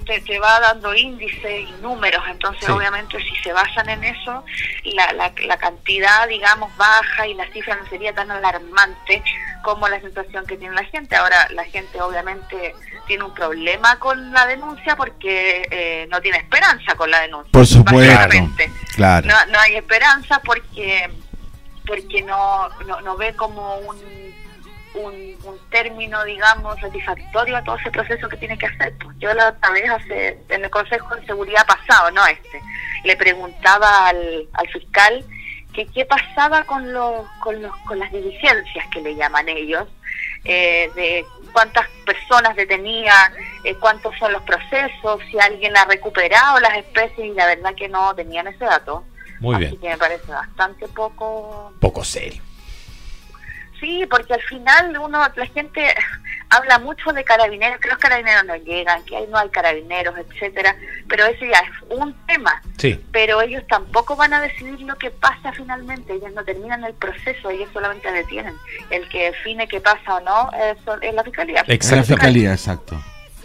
te, te va dando índices y números, entonces Sí. obviamente si se basan en eso, la, la, la cantidad, digamos, baja y la cifra no sería tan alarmante como la sensación que tiene la gente. Ahora, la gente obviamente tiene un problema con la denuncia porque eh, no tiene esperanza con la denuncia. Por supuesto. Claro. No, no hay esperanza porque porque no, no, no ve como un, un, un término, digamos, satisfactorio a todo ese proceso que tiene que hacer. Pues yo la otra vez, hace, en el Consejo de Seguridad pasado, no este, le preguntaba al, al fiscal que qué pasaba con, los, con, los, con las diligencias que le llaman ellos, eh, de cuántas personas detenían, eh, cuántos son los procesos, si alguien ha recuperado las especies y la verdad que no tenían ese dato. Muy Así bien. que me parece bastante poco. Poco serio. Sí, porque al final uno, la gente habla mucho de carabineros, que los carabineros no llegan, que ahí no hay carabineros, etcétera, pero ese ya es un tema. Sí. Pero ellos tampoco van a decidir lo que pasa finalmente, ellos no terminan el proceso, ellos solamente detienen. El que define qué pasa o no es, es la fiscalía. En la Exacto. fiscalía, exacto.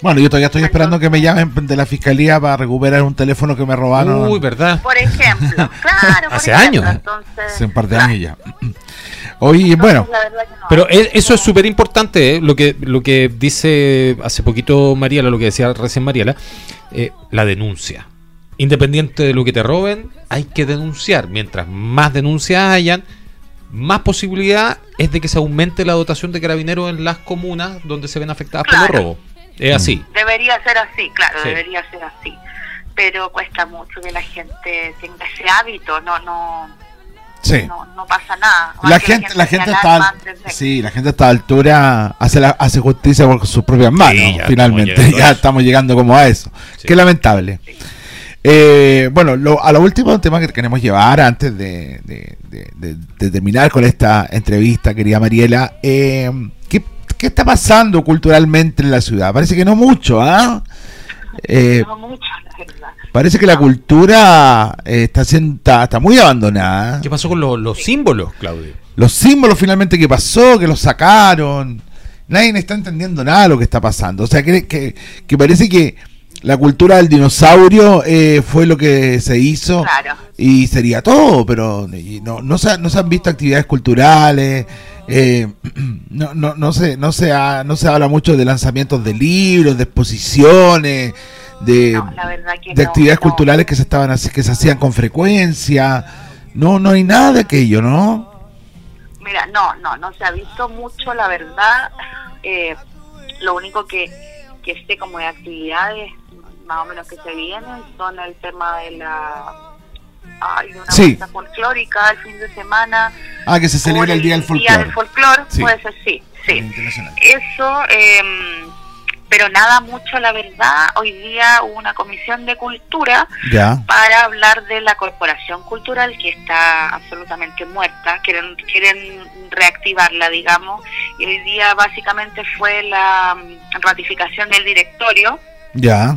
Bueno, yo todavía estoy esperando que me llamen de la fiscalía para recuperar un teléfono que me robaron Uy, ¿verdad? Por ejemplo, claro. por Hace ejemplo, años. Entonces, hace un par de años ya. Oye, bueno, entonces, la verdad que no Pero eso es súper importante, ¿eh? lo que lo que dice hace poquito Mariela, lo que decía recién Mariela, eh, la denuncia. Independiente de lo que te roben, hay que denunciar. Mientras más denuncias hayan, más posibilidad es de que se aumente la dotación de carabineros en las comunas donde se ven afectadas por los robos. Es así. Debería ser así, claro, Sí. debería ser así. Pero cuesta mucho que la gente tenga ese hábito, no no sí. no, no pasa nada. La gente, la gente está, sí, la gente a esta altura hace, la- hace justicia por sus propias manos, ya finalmente. Ya estamos llegando como a eso. Sí. Qué lamentable. Eh, bueno, lo, a lo último tema que queremos llevar antes de, de- de- de- de terminar con esta entrevista, querida Mariela, eh, ¿qué, qué está pasando culturalmente en la ciudad? Parece que no mucho, ¿ah? Eh, No mucho, la verdad. parece que la cultura eh, está, siendo, está, está muy abandonada. ¿Qué pasó con lo- los símbolos, Claudio? Los símbolos finalmente que pasó, que los sacaron. Nadie está entendiendo nada de lo que está pasando. O sea, que, que, que parece que la cultura del dinosaurio eh, fue lo que se hizo Claro. y sería todo, pero no, no, se, no se han visto actividades culturales, eh, no, no, no, se, no, se ha- no se habla mucho de lanzamientos de libros, de exposiciones, de, No, de actividades culturales que se estaban así, que se hacían con frecuencia. No, no hay nada de aquello, ¿no? Mira, no, no, no se ha visto mucho, la verdad. Eh, lo único que, que sé como de actividades más o menos que se vienen son el tema de la... Ay, de una Sí. folclórica el fin de semana. Ah, que se celebra el Día del Día Folclore. del folclore, Sí. puede ser, sí, sí. Eso, eh, pero nada mucho, la verdad. Hoy día hubo una comisión de cultura Ya. para hablar de la corporación cultural que está absolutamente muerta, quieren, quieren reactivarla, digamos, y hoy día básicamente fue la mm, ratificación del directorio, Ya.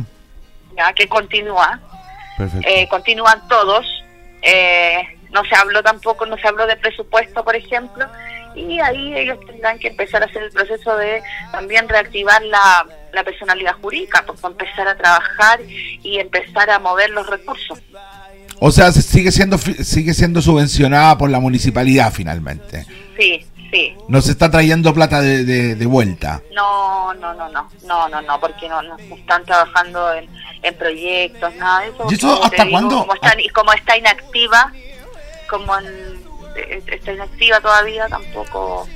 ya que continúa, eh, continúan todos, eh, no se habló tampoco, no se habló de presupuesto, por ejemplo, y ahí ellos tendrán que empezar a hacer el proceso de también reactivar la, la personalidad jurídica, pues empezar a trabajar y empezar a mover los recursos. O sea, se- sigue siendo sigue siendo subvencionada por la municipalidad finalmente. Sí, sí. No se está trayendo plata de, de- de vuelta. No, no, no, no, no, no, no, porque no, no están trabajando en, en proyectos, nada de eso. ¿Y eso hasta cuándo? Como, están- y como está inactiva, como en- eh, está inactiva todavía, tampoco,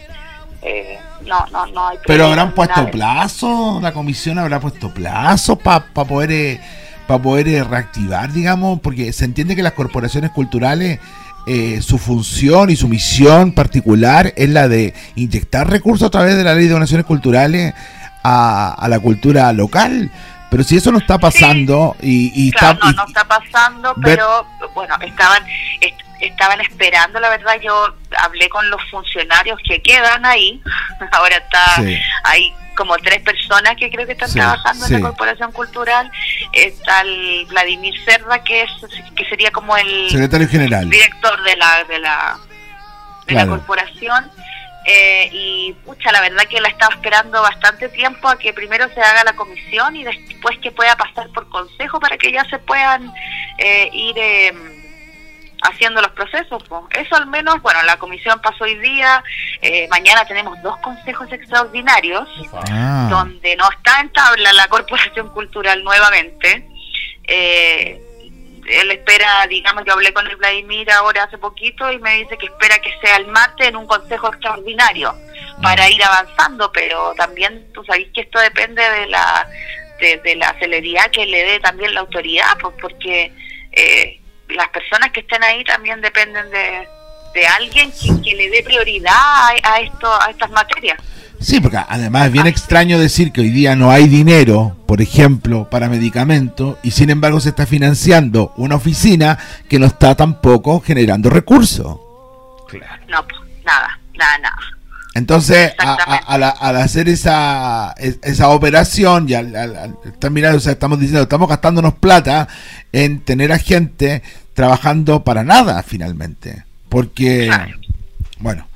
eh, no, no, no hay. Pero habrán puesto plazo, la comisión habrá puesto plazo para poder para poder eh, reactivar, digamos, porque se entiende que las corporaciones culturales eh, su función y su misión particular es la de inyectar recursos a través de la ley de donaciones culturales a, a la cultura local. Pero si eso no está pasando y, y Claro, está, no, y- no está pasando, ver- pero bueno, estaban est- estaban esperando, la verdad, yo hablé con los funcionarios que quedan ahí, ahora está, Sí. hay como tres personas que creo que están Sí, trabajando sí. en la Corporación Cultural, está el Vladimir Cerda, que es que sería como el secretario general. director de la de la de Claro. la corporación eh, y pucha la verdad que la estaba esperando bastante tiempo a que primero se haga la comisión y después que pueda pasar por consejo para que ya se puedan eh, ir eh, haciendo los procesos po. eso al menos bueno la comisión pasó hoy día eh, mañana tenemos dos consejos extraordinarios Ah, donde no está en tabla la corporación cultural nuevamente. Eh, él espera, digamos, yo hablé con el Vladimir ahora hace poquito y me dice que espera que sea el martes en un consejo extraordinario para ir avanzando, pero también tú sabes que esto depende de la de, de la celeridad que le dé también la autoridad, pues porque eh, las personas que estén ahí también dependen de, de alguien que, que le dé prioridad a, a esto a estas materias. Sí, porque además es bien extraño decir que hoy día no hay dinero, por ejemplo, para medicamentos, y sin embargo se está financiando una oficina que no está tampoco generando recursos. Claro. No, pues, nada, nada, nada. Entonces, a- a- Exactamente. al, al hacer esa, es- esa operación, y al, al- mirando, o sea, estamos diciendo, estamos gastándonos plata en tener a gente trabajando para nada, finalmente. Porque, Claro. bueno,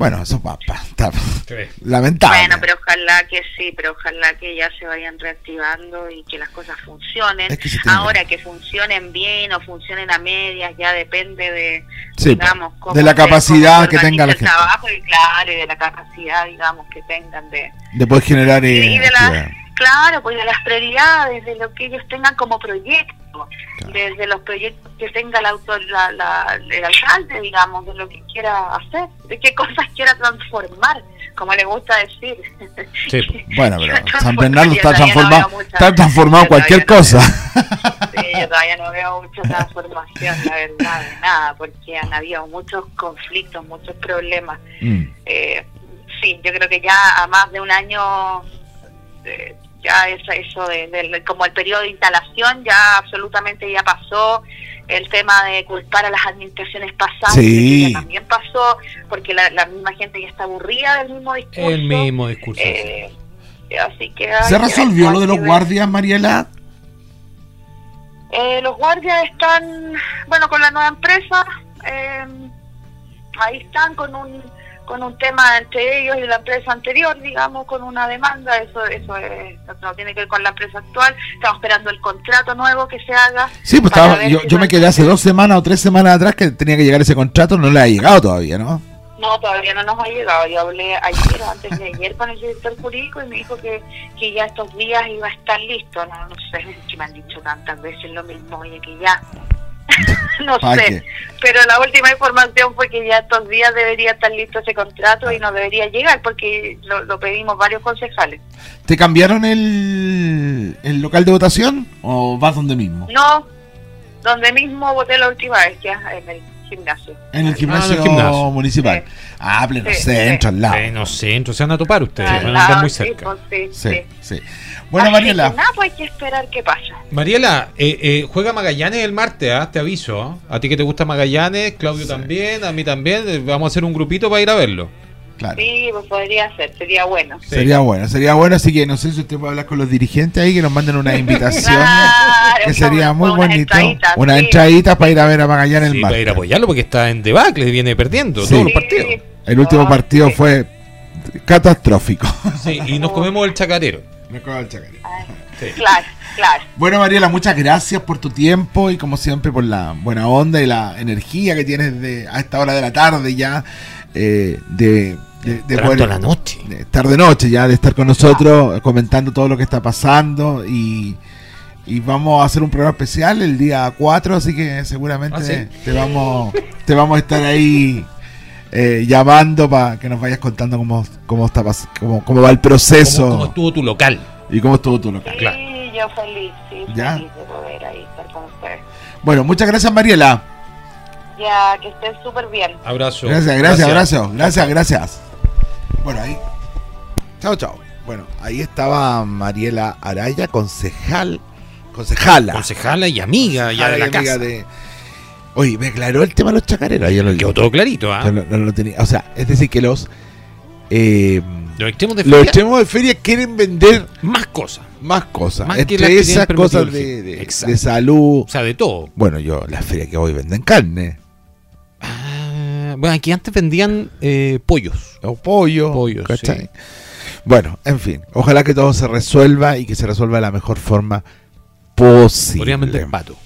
bueno, eso va, va, está Sí. lamentable. Bueno, pero ojalá que sí, pero ojalá que ya se vayan reactivando y que las cosas funcionen. Es que se tiene Ahora que funcionen bien o funcionen a medias ya depende de, Sí, digamos, cómo de la capacidad que tenga la el gente. trabajo y claro, y de la capacidad, digamos, que tengan de... de poder generar eh, y de actividad. Claro, pues de las prioridades, de lo que ellos tengan como proyecto, Claro. desde los proyectos que tenga la autor, la, la- el alcalde, digamos, de lo que quiera hacer, de qué cosas quiera transformar, como le gusta decir. Sí. Bueno, pero San Bernardo está no transformado, mucha- está transformado cualquier no cosa. Sí, yo todavía no veo mucha transformación, la verdad, de nada, porque han habido muchos conflictos, muchos problemas. Mm. Eh, sí, yo creo que ya a más de un año, eh, ya es eso de, como el periodo de instalación ya absolutamente ya pasó. El tema de culpar a las administraciones pasadas Sí. que ya también pasó, porque la, la misma gente ya está aburrida del mismo discurso. El mismo discurso. Eh, así que ¿Se resolvió lo de los guardias, Mariela? Eh, los guardias están, bueno, con la nueva empresa, eh, ahí están con un con un tema entre ellos y la empresa anterior, digamos, con una demanda, eso eso es, no tiene que ver con la empresa actual, estamos esperando el contrato nuevo que se haga. Sí, pues estaba, yo, yo me quedé hace dos semanas o tres semanas atrás que tenía que llegar ese contrato, no le ha llegado todavía, ¿no? No, todavía no nos ha llegado. Yo hablé ayer o antes de ayer con el director jurídico y me dijo que, que ya estos días iba a estar listo. No, no sé si me han dicho tantas veces lo mismo, oye, que ya no sé, pero la última información fue que ya estos días debería estar listo ese contrato y no debería llegar porque lo, pedimos varios concejales. ¿Te cambiaron el, el local de votación o vas donde mismo? No, donde mismo voté la última vez, ya en el gimnasio. En el gimnasio, ah, municipal. Ah, pleno centro, al lado. Pleno centro, se van a topar ustedes, van a estar muy cerca. Pues, sí, sí. Bueno, Mariela. nada, pues hay que esperar qué pasa. Mariela, eh, eh, juega Magallanes el martes, ¿ah? te aviso. ¿ah? A ti que te gusta Magallanes, Claudio también, a mí también. Eh, vamos a hacer un grupito para ir a verlo. Claro. Sí, pues podría ser, sería bueno. Sería bueno, sería bueno, así que no sé si usted puede hablar con los dirigentes ahí, que nos manden una invitación, que sería muy bonito. Una entradita para ir a ver a Magallanes el martes. Para ir a apoyarlo porque está en debacle, viene perdiendo todos los partidos. El último partido fue catastrófico. Sí, y nos comemos el chacarero. Claro, claro. Bueno, Mariela, muchas gracias por tu tiempo y como siempre por la buena onda y la energía que tienes de, a esta hora de la tarde ya eh, de, de, poder, la noche. De estar de noche ya, de estar con nosotros comentando todo lo que está pasando y, y vamos a hacer un programa especial el día 4, así que seguramente ah, te vamos te vamos a estar ahí eh, llamando para que nos vayas contando cómo, cómo, está, cómo, cómo va el proceso. ¿Cómo, estuvo tu local? ¿Y cómo estuvo tu local? Sí, claro. yo feliz, sí, ¿Ya? feliz de poder ahí estar con ustedes. Bueno, muchas gracias Mariela. Ya, que estés súper bien. Abrazo. Gracias, gracias, abrazo. Gracias, gracias. Bueno, ahí. Chao, chao. Bueno, ahí estaba Mariela Araya, concejal. Concejala. Concejala y amiga ya de la casa. De, Oye, me aclaró el tema de los chacareros. Lo Quedó todo clarito, ¿ah? o sea, es decir, que los. Eh, los extremos de feria. Los extremos de feria quieren vender. Más cosas. Más cosas. Más Entre esas cosas de, de, salud. O sea, de todo. Bueno, yo, las ferias que hoy venden carne. Ah, bueno, aquí antes vendían eh, pollos. O pollo. Pollos, ¿cachai? Bueno, en fin. Ojalá que todo se resuelva y que se resuelva de la mejor forma posible. Podrían vender pato.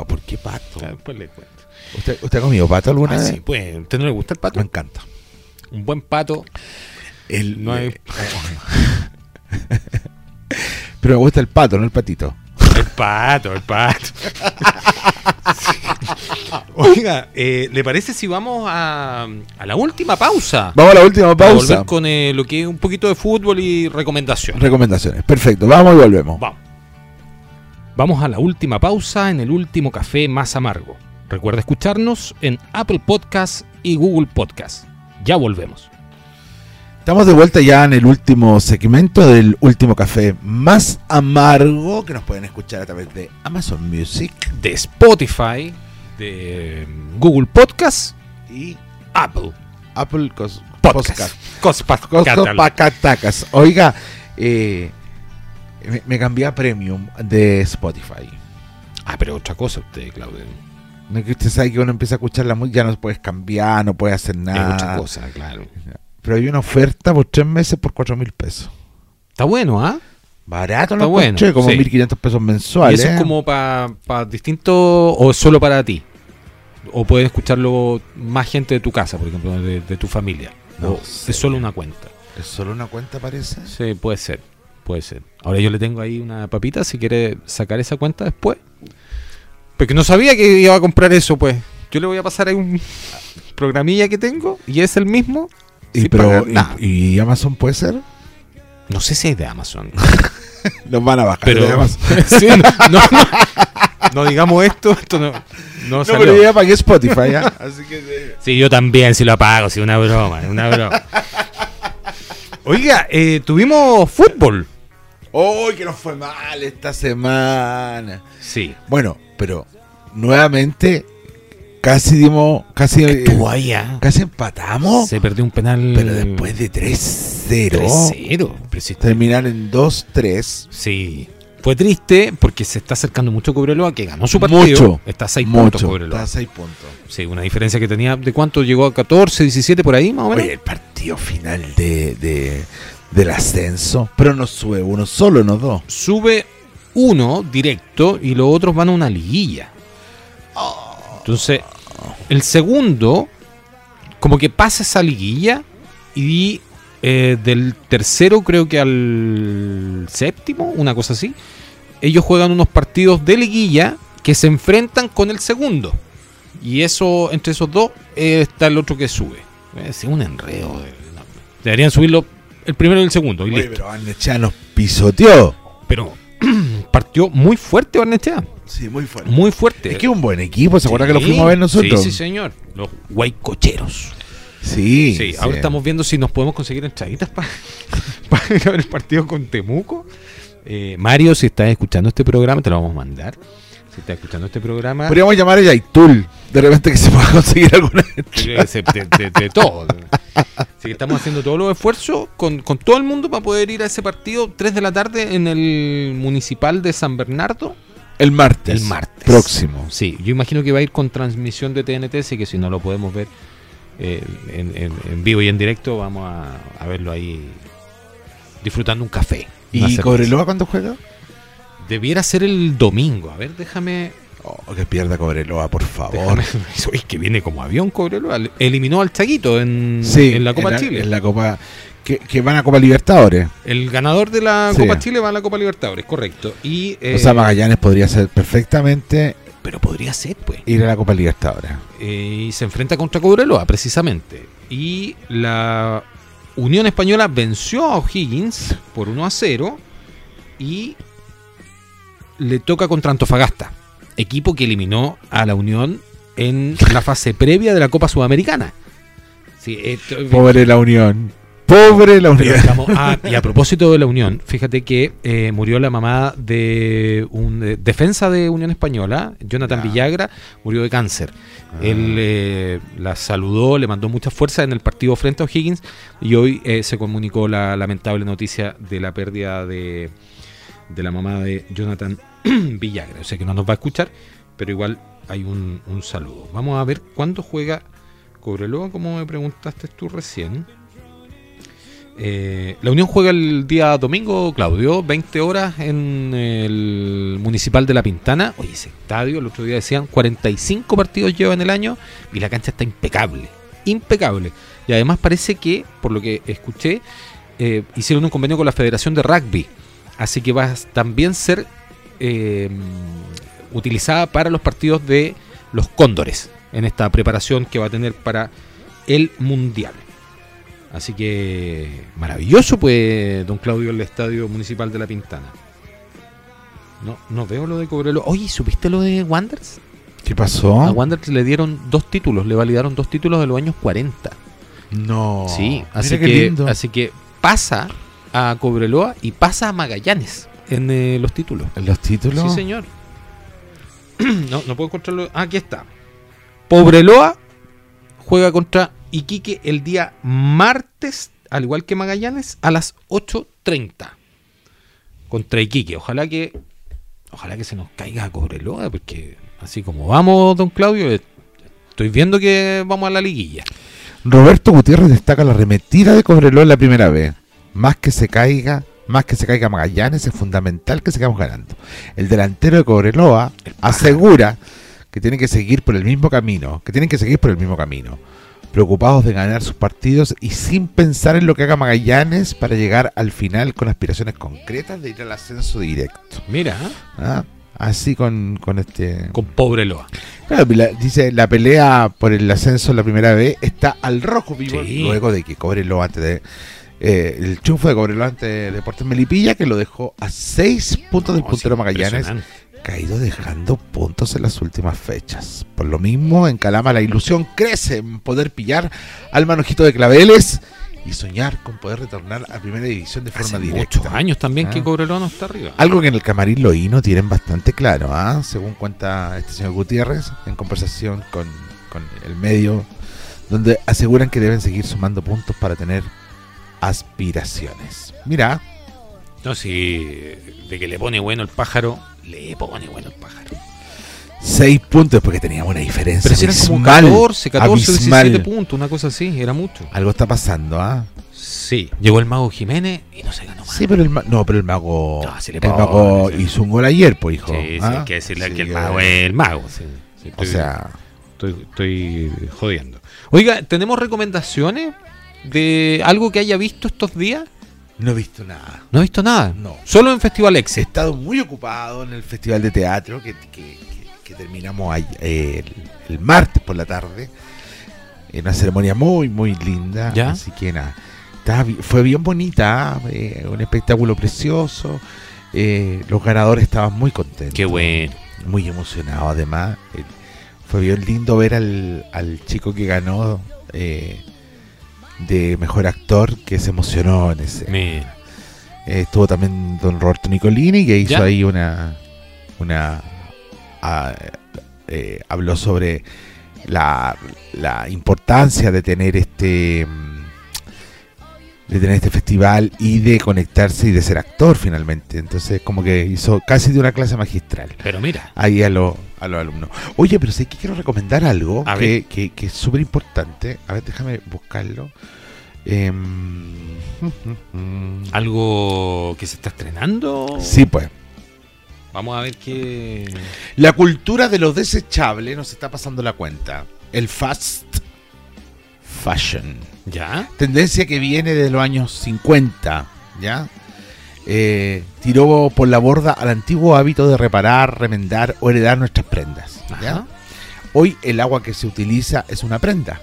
¿Por qué pato? después le cuento. ¿Usted, ¿Usted ha comido pato alguna ah, vez? Sí, pues. ¿Usted no le gusta el pato? Me encanta. Un buen pato. El, no hay... Pero me gusta el pato, no el patito. El pato, el pato. Oiga, eh, ¿le parece si vamos a, a, la última pausa? Vamos a la última pausa. volver con eh, lo que es un poquito de fútbol y recomendaciones. Recomendaciones, perfecto. Vamos y volvemos. Vamos. Vamos a la última pausa en el último café más amargo. Recuerda escucharnos en Apple Podcast y Google Podcast. Ya volvemos. Estamos de vuelta ya en el último segmento del último café más amargo que nos pueden escuchar a través de Amazon Music, de Spotify, de Google Podcast y Apple. Apple Podcast. Podcast. Oiga, eh, me, cambié a Premium de Spotify. Ah, pero otra cosa usted, Claudio. No que usted sabe que uno empieza a escuchar la música, ya no puedes cambiar, no puedes hacer nada. Es otra cosa, claro. Pero hay una oferta por tres meses por cuatro mil pesos. Está bueno, ¿ah? Barato, Está bueno, como mil 1500 pesos mensuales. ¿Y eso es como para pa distinto o solo para ti? ¿O puedes escucharlo más gente de tu casa, por ejemplo, de, tu familia? No, es solo una cuenta? ¿Es solo una cuenta, parece? Sí, puede ser. Puede ser. Ahora yo le tengo ahí una papita si quiere sacar esa cuenta después. Porque no sabía que iba a comprar eso, pues. Yo le voy a pasar ahí un programilla que tengo y es el mismo. ¿Y, pero, y, Amazon puede ser? No sé si hay de Amazon. Los van a bajar pero, de Amazon. no, digamos esto, esto no. No, pero yo ya pagué Spotify, ¿ya? Así que, sí, yo también, si lo apago, si una broma, una broma. Oiga, eh, tuvimos fútbol. ¡Uy, que nos fue mal esta semana! Sí. Bueno, pero nuevamente casi dimos. Casi, ahí, ¿ah? Casi empatamos. Se perdió un penal. Pero después de 3-0. 3-0. Terminar en 2-3. Sí. fue triste porque se está acercando mucho Cobreloa, que ganó su partido. Mucho, Está a 6 puntos. Cobreloa. Está a 6 puntos. Sí, una diferencia que tenía. ¿De cuánto llegó a 14, 17 por ahí, más o menos? Oye, el partido final de, de- del ascenso. Pero no sube uno solo, no dos. Sube uno directo y los otros van a una liguilla. Entonces, el segundo, como que pasa esa liguilla y eh, del tercero creo que al séptimo, una cosa así, ellos juegan unos partidos de liguilla que se enfrentan con el segundo. Y eso, entre esos dos, eh, está el otro que sube. Es un enredo. de- Deberían subirlo el primero y el segundo. Y Oye, listo. pero Barnechea nos pisoteó. Pero partió muy fuerte Barnechea. Sí, muy fuerte. Muy fuerte. Es que es un buen equipo, ¿se acuerdan que lo fuimos a ver nosotros? Sí, sí, señor. Los guaycocheros. Sí, Sí, ahora estamos viendo si nos podemos conseguir entraditas para ir a ver el partido con Temuco. Eh, Mario, si estás escuchando este programa, te lo vamos a mandar. Si estás escuchando este programa, Podríamos llamar a Yaitul. De repente que se pueda conseguir alguna. de, de- todo. Así que estamos haciendo todos los esfuerzos con, con todo el mundo para poder ir a ese partido 3 de la tarde en el municipal de San Bernardo. El martes. El martes. Próximo. Sí, yo imagino que va a ir con transmisión de TNT, así que si no lo podemos ver eh, en, en- en vivo y en directo, vamos a, a verlo ahí disfrutando un café. ¿Y. Cobreloa cuándo juega? Debiera ser el domingo. A ver, déjame. Oh, que pierda Cobreloa, por favor. déjame que viene como avión, Cobreloa. Eliminó al Chaguito en, Sí, en la Copa en Chile. En la Copa. Que, que van a Copa Libertadores. El ganador de la Sí. Copa Chile va a la Copa Libertadores, correcto. Y, eh, o sea, Magallanes podría ser perfectamente pero podría ser, pues. ir a la Copa Libertadores. eh, y se enfrenta contra Cobreloa, precisamente. Y la Unión Española venció a O'Higgins por 1 a 0 y le toca contra Antofagasta, equipo que eliminó a la Unión en la fase previa de la Copa Sudamericana. Sí, esto- Pobre la Unión. Pobre la Unión. estamos- ah, y a propósito de la Unión, fíjate que eh, murió la mamá de un defensa de Unión Española, Jonathan. Villagra, murió de cáncer. Él eh, la saludó, le mandó mucha fuerza en el partido frente a O'Higgins y hoy eh, se comunicó la lamentable noticia de la pérdida de, de la mamá de Jonathan Villagra. O sea que no nos va a escuchar, pero igual hay un, saludo. Vamos a ver cuándo juega Cobreloa, como me preguntaste tú recién. Eh, la Unión juega el día domingo, Claudio, 20 horas en el Municipal de La Pintana. Oye, ese estadio, el otro día decían 45 partidos lleva en el año y la cancha está impecable. Impecable. Y además parece que, por lo que escuché, eh, hicieron un convenio con la Federación de Rugby. Así que va a también ser eh, utilizada para los partidos de los Cóndores en esta preparación que va a tener para el Mundial. Así que maravilloso, pues, don Claudio, el Estadio Municipal de La Pintana. No, no veo lo de Cobreloa. Oye, ¿supiste lo de Wanderers? ¿Qué pasó? A Wanderers le dieron dos títulos, le validaron dos títulos de los años 40. No. sí, así que, lindo. así que pasa a Cobreloa y pasa a Magallanes en eh, los títulos. ¿En los títulos? Sí, señor. no, no puedo encontrarlo. Ah, aquí está. Pobreloa juega contra Iquique el día martes, al igual que Magallanes, a las 8.30. Contra Iquique. Ojalá que. Ojalá que se nos caiga a Cobreloa, porque así como vamos, don Claudio, eh, estoy viendo que vamos a la liguilla. Roberto Gutiérrez destaca la arremetida de Cobreloa en la primera vez. Más que se caiga, más que se caiga Magallanes, es fundamental que sigamos ganando. El delantero de Cobreloa asegura que tienen que seguir por el mismo camino, que tienen que seguir por el mismo camino, preocupados de ganar sus partidos y sin pensar en lo que haga Magallanes para llegar al final con aspiraciones concretas de ir al ascenso directo. Mira, ¿ah? Así con, con este... con Pobreloa. Claro, la- dice, la pelea por el ascenso la primera vez está al rojo vivo Sí. luego de que Cobreloa antes de... eh, el triunfo de Cobreloa ante Deportes Melipilla que lo dejó a seis puntos del Oh, puntero sí, Magallanes, impresionante. que ha ido dejando puntos en las últimas fechas. Por lo mismo, en Calama la ilusión crece en poder pillar al manojito de claveles y soñar con poder retornar a primera división de forma Hace directa. muchos años también que Ah. Cobreloa no está arriba. Algo que en el camarín Loíno tienen bastante claro, ¿ah? según cuenta este señor Gutiérrez en conversación con, con el medio, donde aseguran que deben seguir sumando puntos para tener aspiraciones. Mira, No, si de que le pone bueno el pájaro, le pone bueno el pájaro. Seis puntos porque teníamos una diferencia. Pero si eran como abismal, 14, 14, abismal. 17 puntos, una cosa así, era mucho. Algo está pasando, ¿ah? Sí, llegó el mago Jiménez y no se ganó más. Sí, pero el ma- no, pero el mago, No, sí el mago hizo un gol ayer, pues hijo. Sí, sí, ¿ah? hay que decirle Así que el que- mago es el mago. sí. Sí, O sea, estoy, estoy jodiendo. Oiga, ¿tenemos recomendaciones de algo que haya visto estos días? no he visto nada. No he visto nada. No. Solo en Festival He Exit. estado muy ocupado en el Festival de Teatro que, que- que- que terminamos eh, el, el martes por la tarde. En una ceremonia muy, muy linda. ¿Ya? Así que nada. fue bien bonita. Eh, un espectáculo precioso. eh, los ganadores estaban muy contentos. Qué bueno. Muy emocionados además. Fue bien lindo ver al, al chico que ganó eh, de mejor actor que se emocionó en ese. Eh, estuvo también don Roberto Nicolini que hizo ¿Ya? ahí una una ah, eh, habló sobre la, la importancia de tener este mm, de tener este festival y de conectarse y de ser actor finalmente entonces como que hizo casi de una clase magistral Pero mira. ahí a, los a los alumnos oye pero sé que quiero recomendar algo A que, que- que es súper importante a ver déjame buscarlo Em, Algo que se está estrenando. sí pues Vamos a ver qué. La cultura de lo desechable nos está pasando la cuenta. El fast fashion. ¿Ya? Tendencia que viene de los años 50, ¿ya? Eh, tiró por la borda al antiguo hábito de reparar, remendar o heredar nuestras prendas. Hoy el agua que se utiliza es una prenda.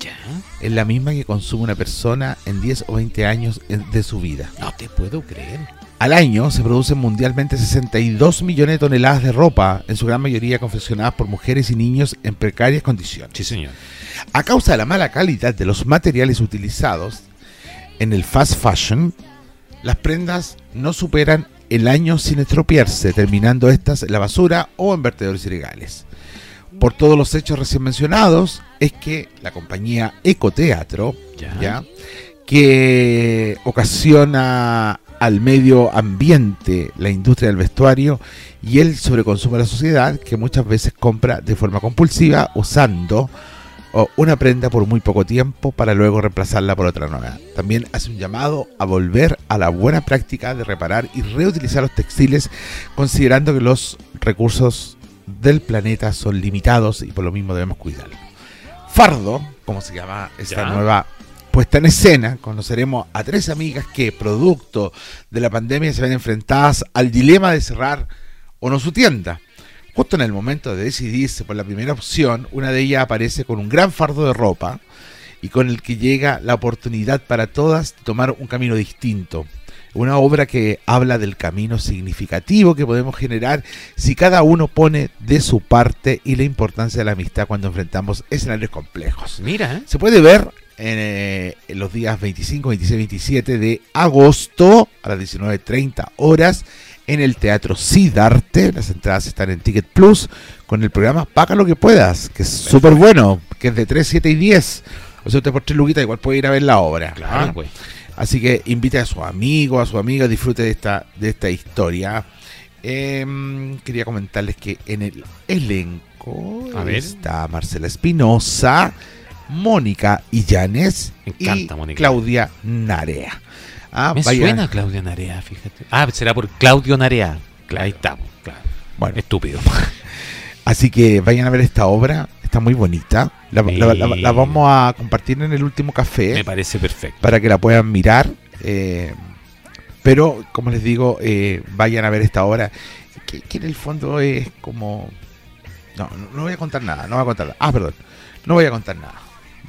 ¿Ya? Es la misma que consume una persona en 10 o 20 años de su vida. No te puedo creer. Al año se producen mundialmente 62 millones de toneladas de ropa, en su gran mayoría confeccionadas por mujeres y niños en precarias condiciones. Sí, señor. A causa de la mala calidad de los materiales utilizados en el fast fashion, las prendas no superan el año sin estropearse, terminando estas en la basura o en vertedores ilegales. Por todos los hechos recién mencionados, es que la compañía Ecoteatro, Ya. ¿ya? que ocasiona al medio ambiente la industria del vestuario y el sobreconsumo de la sociedad que muchas veces compra de forma compulsiva usando o una prenda por muy poco tiempo para luego reemplazarla por otra nueva. También hace un llamado a volver a la buena práctica de reparar y reutilizar los textiles considerando que los recursos del planeta son limitados y por lo mismo debemos cuidarlos. Fardo, como se llama esta Ya. nueva puesta en escena, conoceremos a tres amigas que, producto de la pandemia, se ven enfrentadas al dilema de cerrar o no su tienda. Justo en el momento de decidirse por la primera opción, una de ellas aparece con un gran fardo de ropa y con el que llega la oportunidad para todas de tomar un camino distinto. Una obra que habla del camino significativo que podemos generar si cada uno pone de su parte y la importancia de la amistad cuando enfrentamos escenarios complejos. Mira, ¿eh? Se puede ver en, eh, en los días 25, 26, 27 de agosto a las 19.30 horas en el Teatro Sidarte. Las entradas están en Ticket Plus con el programa Paga lo que puedas, que es súper bueno, que es de 3, 7 y 10. O sea, usted por 3 luquitas igual puede ir a ver la obra. Claro, ¿ah? pues. Así que invite a su amigo, a su amiga, disfrute de esta, de esta historia. Em, quería comentarles que en el elenco A ver. está Marcela Espinosa, Mónica Illanes y Mónica. Claudia Narea. Ah, Me vaya- suena Claudio Narea, fíjate. Ah, será por Claudio Narea. Ahí está, pues, claro. Bueno, Estúpido. así que vayan a ver esta obra, está muy bonita. La, la- la- la vamos a compartir en el último café. Me parece perfecto. para que la puedan mirar. eh, pero, como les digo, eh, vayan a ver esta obra, que, que en el fondo es como... No, no, no voy a contar nada, no voy a contar nada. Ah, perdón, no voy a contar nada.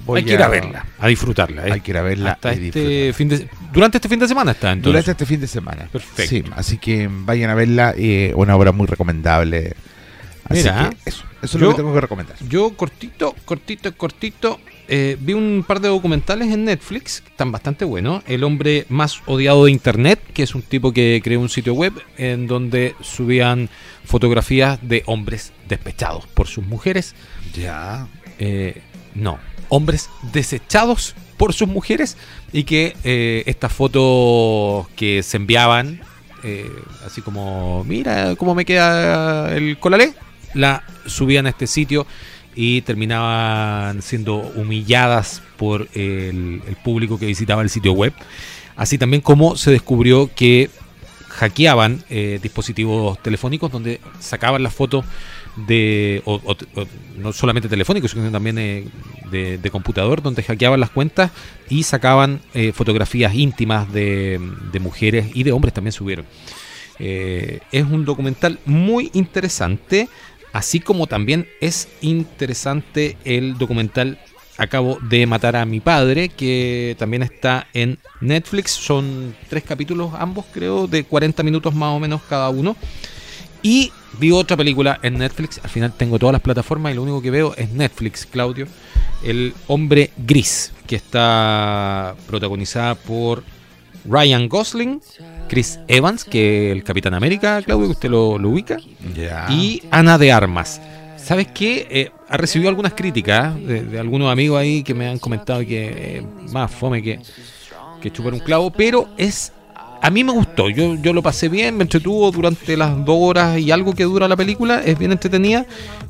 Voy hay que ir a verla, a disfrutarla. ¿eh? Hay que ir a verla. Hasta y este disfrutarla. fin de, durante este fin de semana está entonces. Durante este fin de semana. Perfecto. Sí, así que vayan a verla, eh, una obra muy recomendable. Así Mira, que eso, eso es lo que tengo que recomendar. Yo cortito, cortito, cortito, eh, vi un par de documentales en Netflix, que están bastante buenos. El hombre más odiado de Internet, que es un tipo que creó un sitio web en donde subían fotografías de hombres despechados por sus mujeres. Ya. Eh, no, hombres desechados por sus mujeres y que eh, estas fotos que se enviaban, eh, así como, mira cómo me queda el colalé, la subían a este sitio y terminaban siendo humilladas por el, el público que visitaba el sitio web. Así también como se descubrió que hackeaban eh, dispositivos telefónicos donde sacaban las fotos de no solamente telefónicos sino también eh, de, computador donde hackeaban las cuentas y sacaban eh, fotografías íntimas de, de mujeres y de hombres también subieron Eh, es un documental muy interesante así como también es interesante el documental Acabo de matar a mi padre, que también está en Netflix. Son tres capítulos ambos, creo, de 40 minutos más o menos cada uno. Y vi otra película en Netflix. Al final tengo todas las plataformas y lo único que veo es Netflix, Claudio. El hombre gris, que está protagonizada por Ryan Gosling, Chris Evans, que es el Capitán América, Claudio, que usted lo, lo ubica y Ana de Armas. ¿Sabes qué? Eh, ha recibido algunas críticas ¿eh? de, de algunos amigos ahí que me han comentado que eh, más fome que, que chupar un clavo, pero es. A mí me gustó, yo, yo lo pasé bien, me entretuvo durante las dos horas y algo que dura la película, es bien entretenida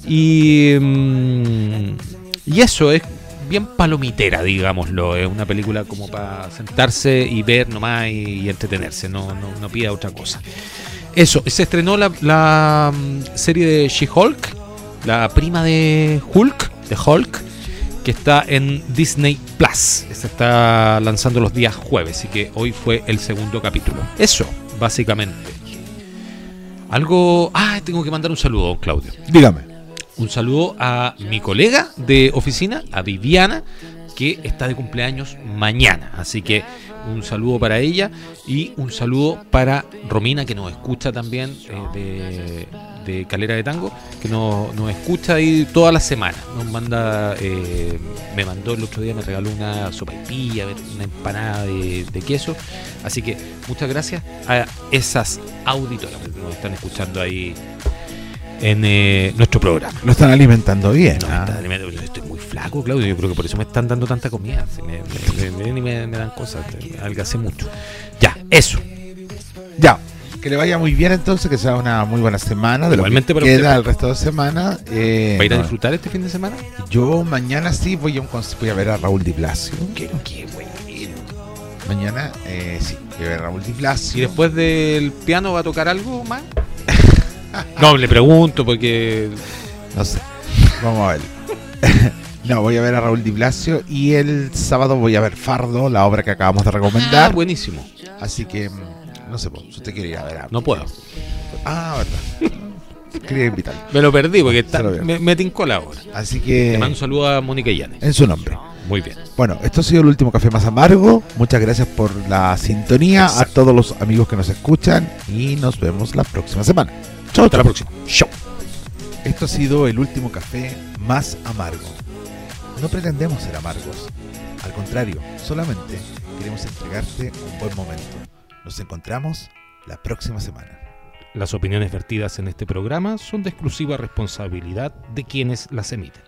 y, mm, y eso es bien palomitera, digámoslo, es una película como para sentarse y ver nomás y, y entretenerse, no, no, no pida otra cosa. Eso, se estrenó la, la, mm, serie de She-Hulk, la prima de Hulk, de Hulk, que está en Disney Plus. Se está lanzando los días jueves, así que hoy fue el segundo capítulo. Eso, básicamente. Algo. Ah, tengo que mandar un saludo, Claudio. Dígame. Un saludo a mi colega de oficina, a Viviana, que está de cumpleaños mañana. Así que un saludo para ella y un saludo para Romina, que nos escucha también eh, de, de Calera de Tango, que nos, nos escucha ahí toda la semana. Nos manda, eh, me mandó el otro día, me regaló una sopaipilla, una empanada de, de queso. Así que muchas gracias a esas auditoras que nos están escuchando ahí en eh, nuestro programa. Lo están alimentando bien. No, ¿ah? Yo estoy muy flaco, Claudio. Yo creo que por eso me están dando tanta comida. Se Me, me, me- me- me- me dan cosas. Adelgacé mucho. Ya, eso. Ya. Que le vaya muy bien entonces, que sea una muy buena semana. De Igualmente lo para que usted. queda el resto de semana. eh, ¿Va a ir a disfrutar este fin de semana? Yo mañana sí voy a, un, voy a ver a Raúl Di Blasio. Qué, qué bueno. Mañana eh, sí, voy a ver a Raúl Di ¿Y Blasio. después del piano va a tocar algo más? No, le pregunto porque. No sé. Vamos a ver. no, voy a ver a Raúl Di Blasio y el sábado voy a ver Fardo, la obra que acabamos de Ah, recomendar. buenísimo. Así que, mm, no sé, pues, si usted quiere ir a ver a... No puedo. Ah, verdad. Quería invitar. Me lo perdí porque está, me, me tincó la hora. Así Le que, mando un saludo a Mónica Llanes. en su nombre. Muy bien. Bueno, esto ha sido el último café más amargo. Muchas gracias por la sintonía a todos los amigos que nos escuchan y nos vemos la próxima semana. Chao, Hasta la chao. próxima. Chao. Esto ha sido el último café más amargo. No pretendemos ser amargos. Al contrario, solamente queremos entregarte un buen momento. Nos encontramos la próxima semana. Las opiniones vertidas en este programa son de exclusiva responsabilidad de quienes las emiten.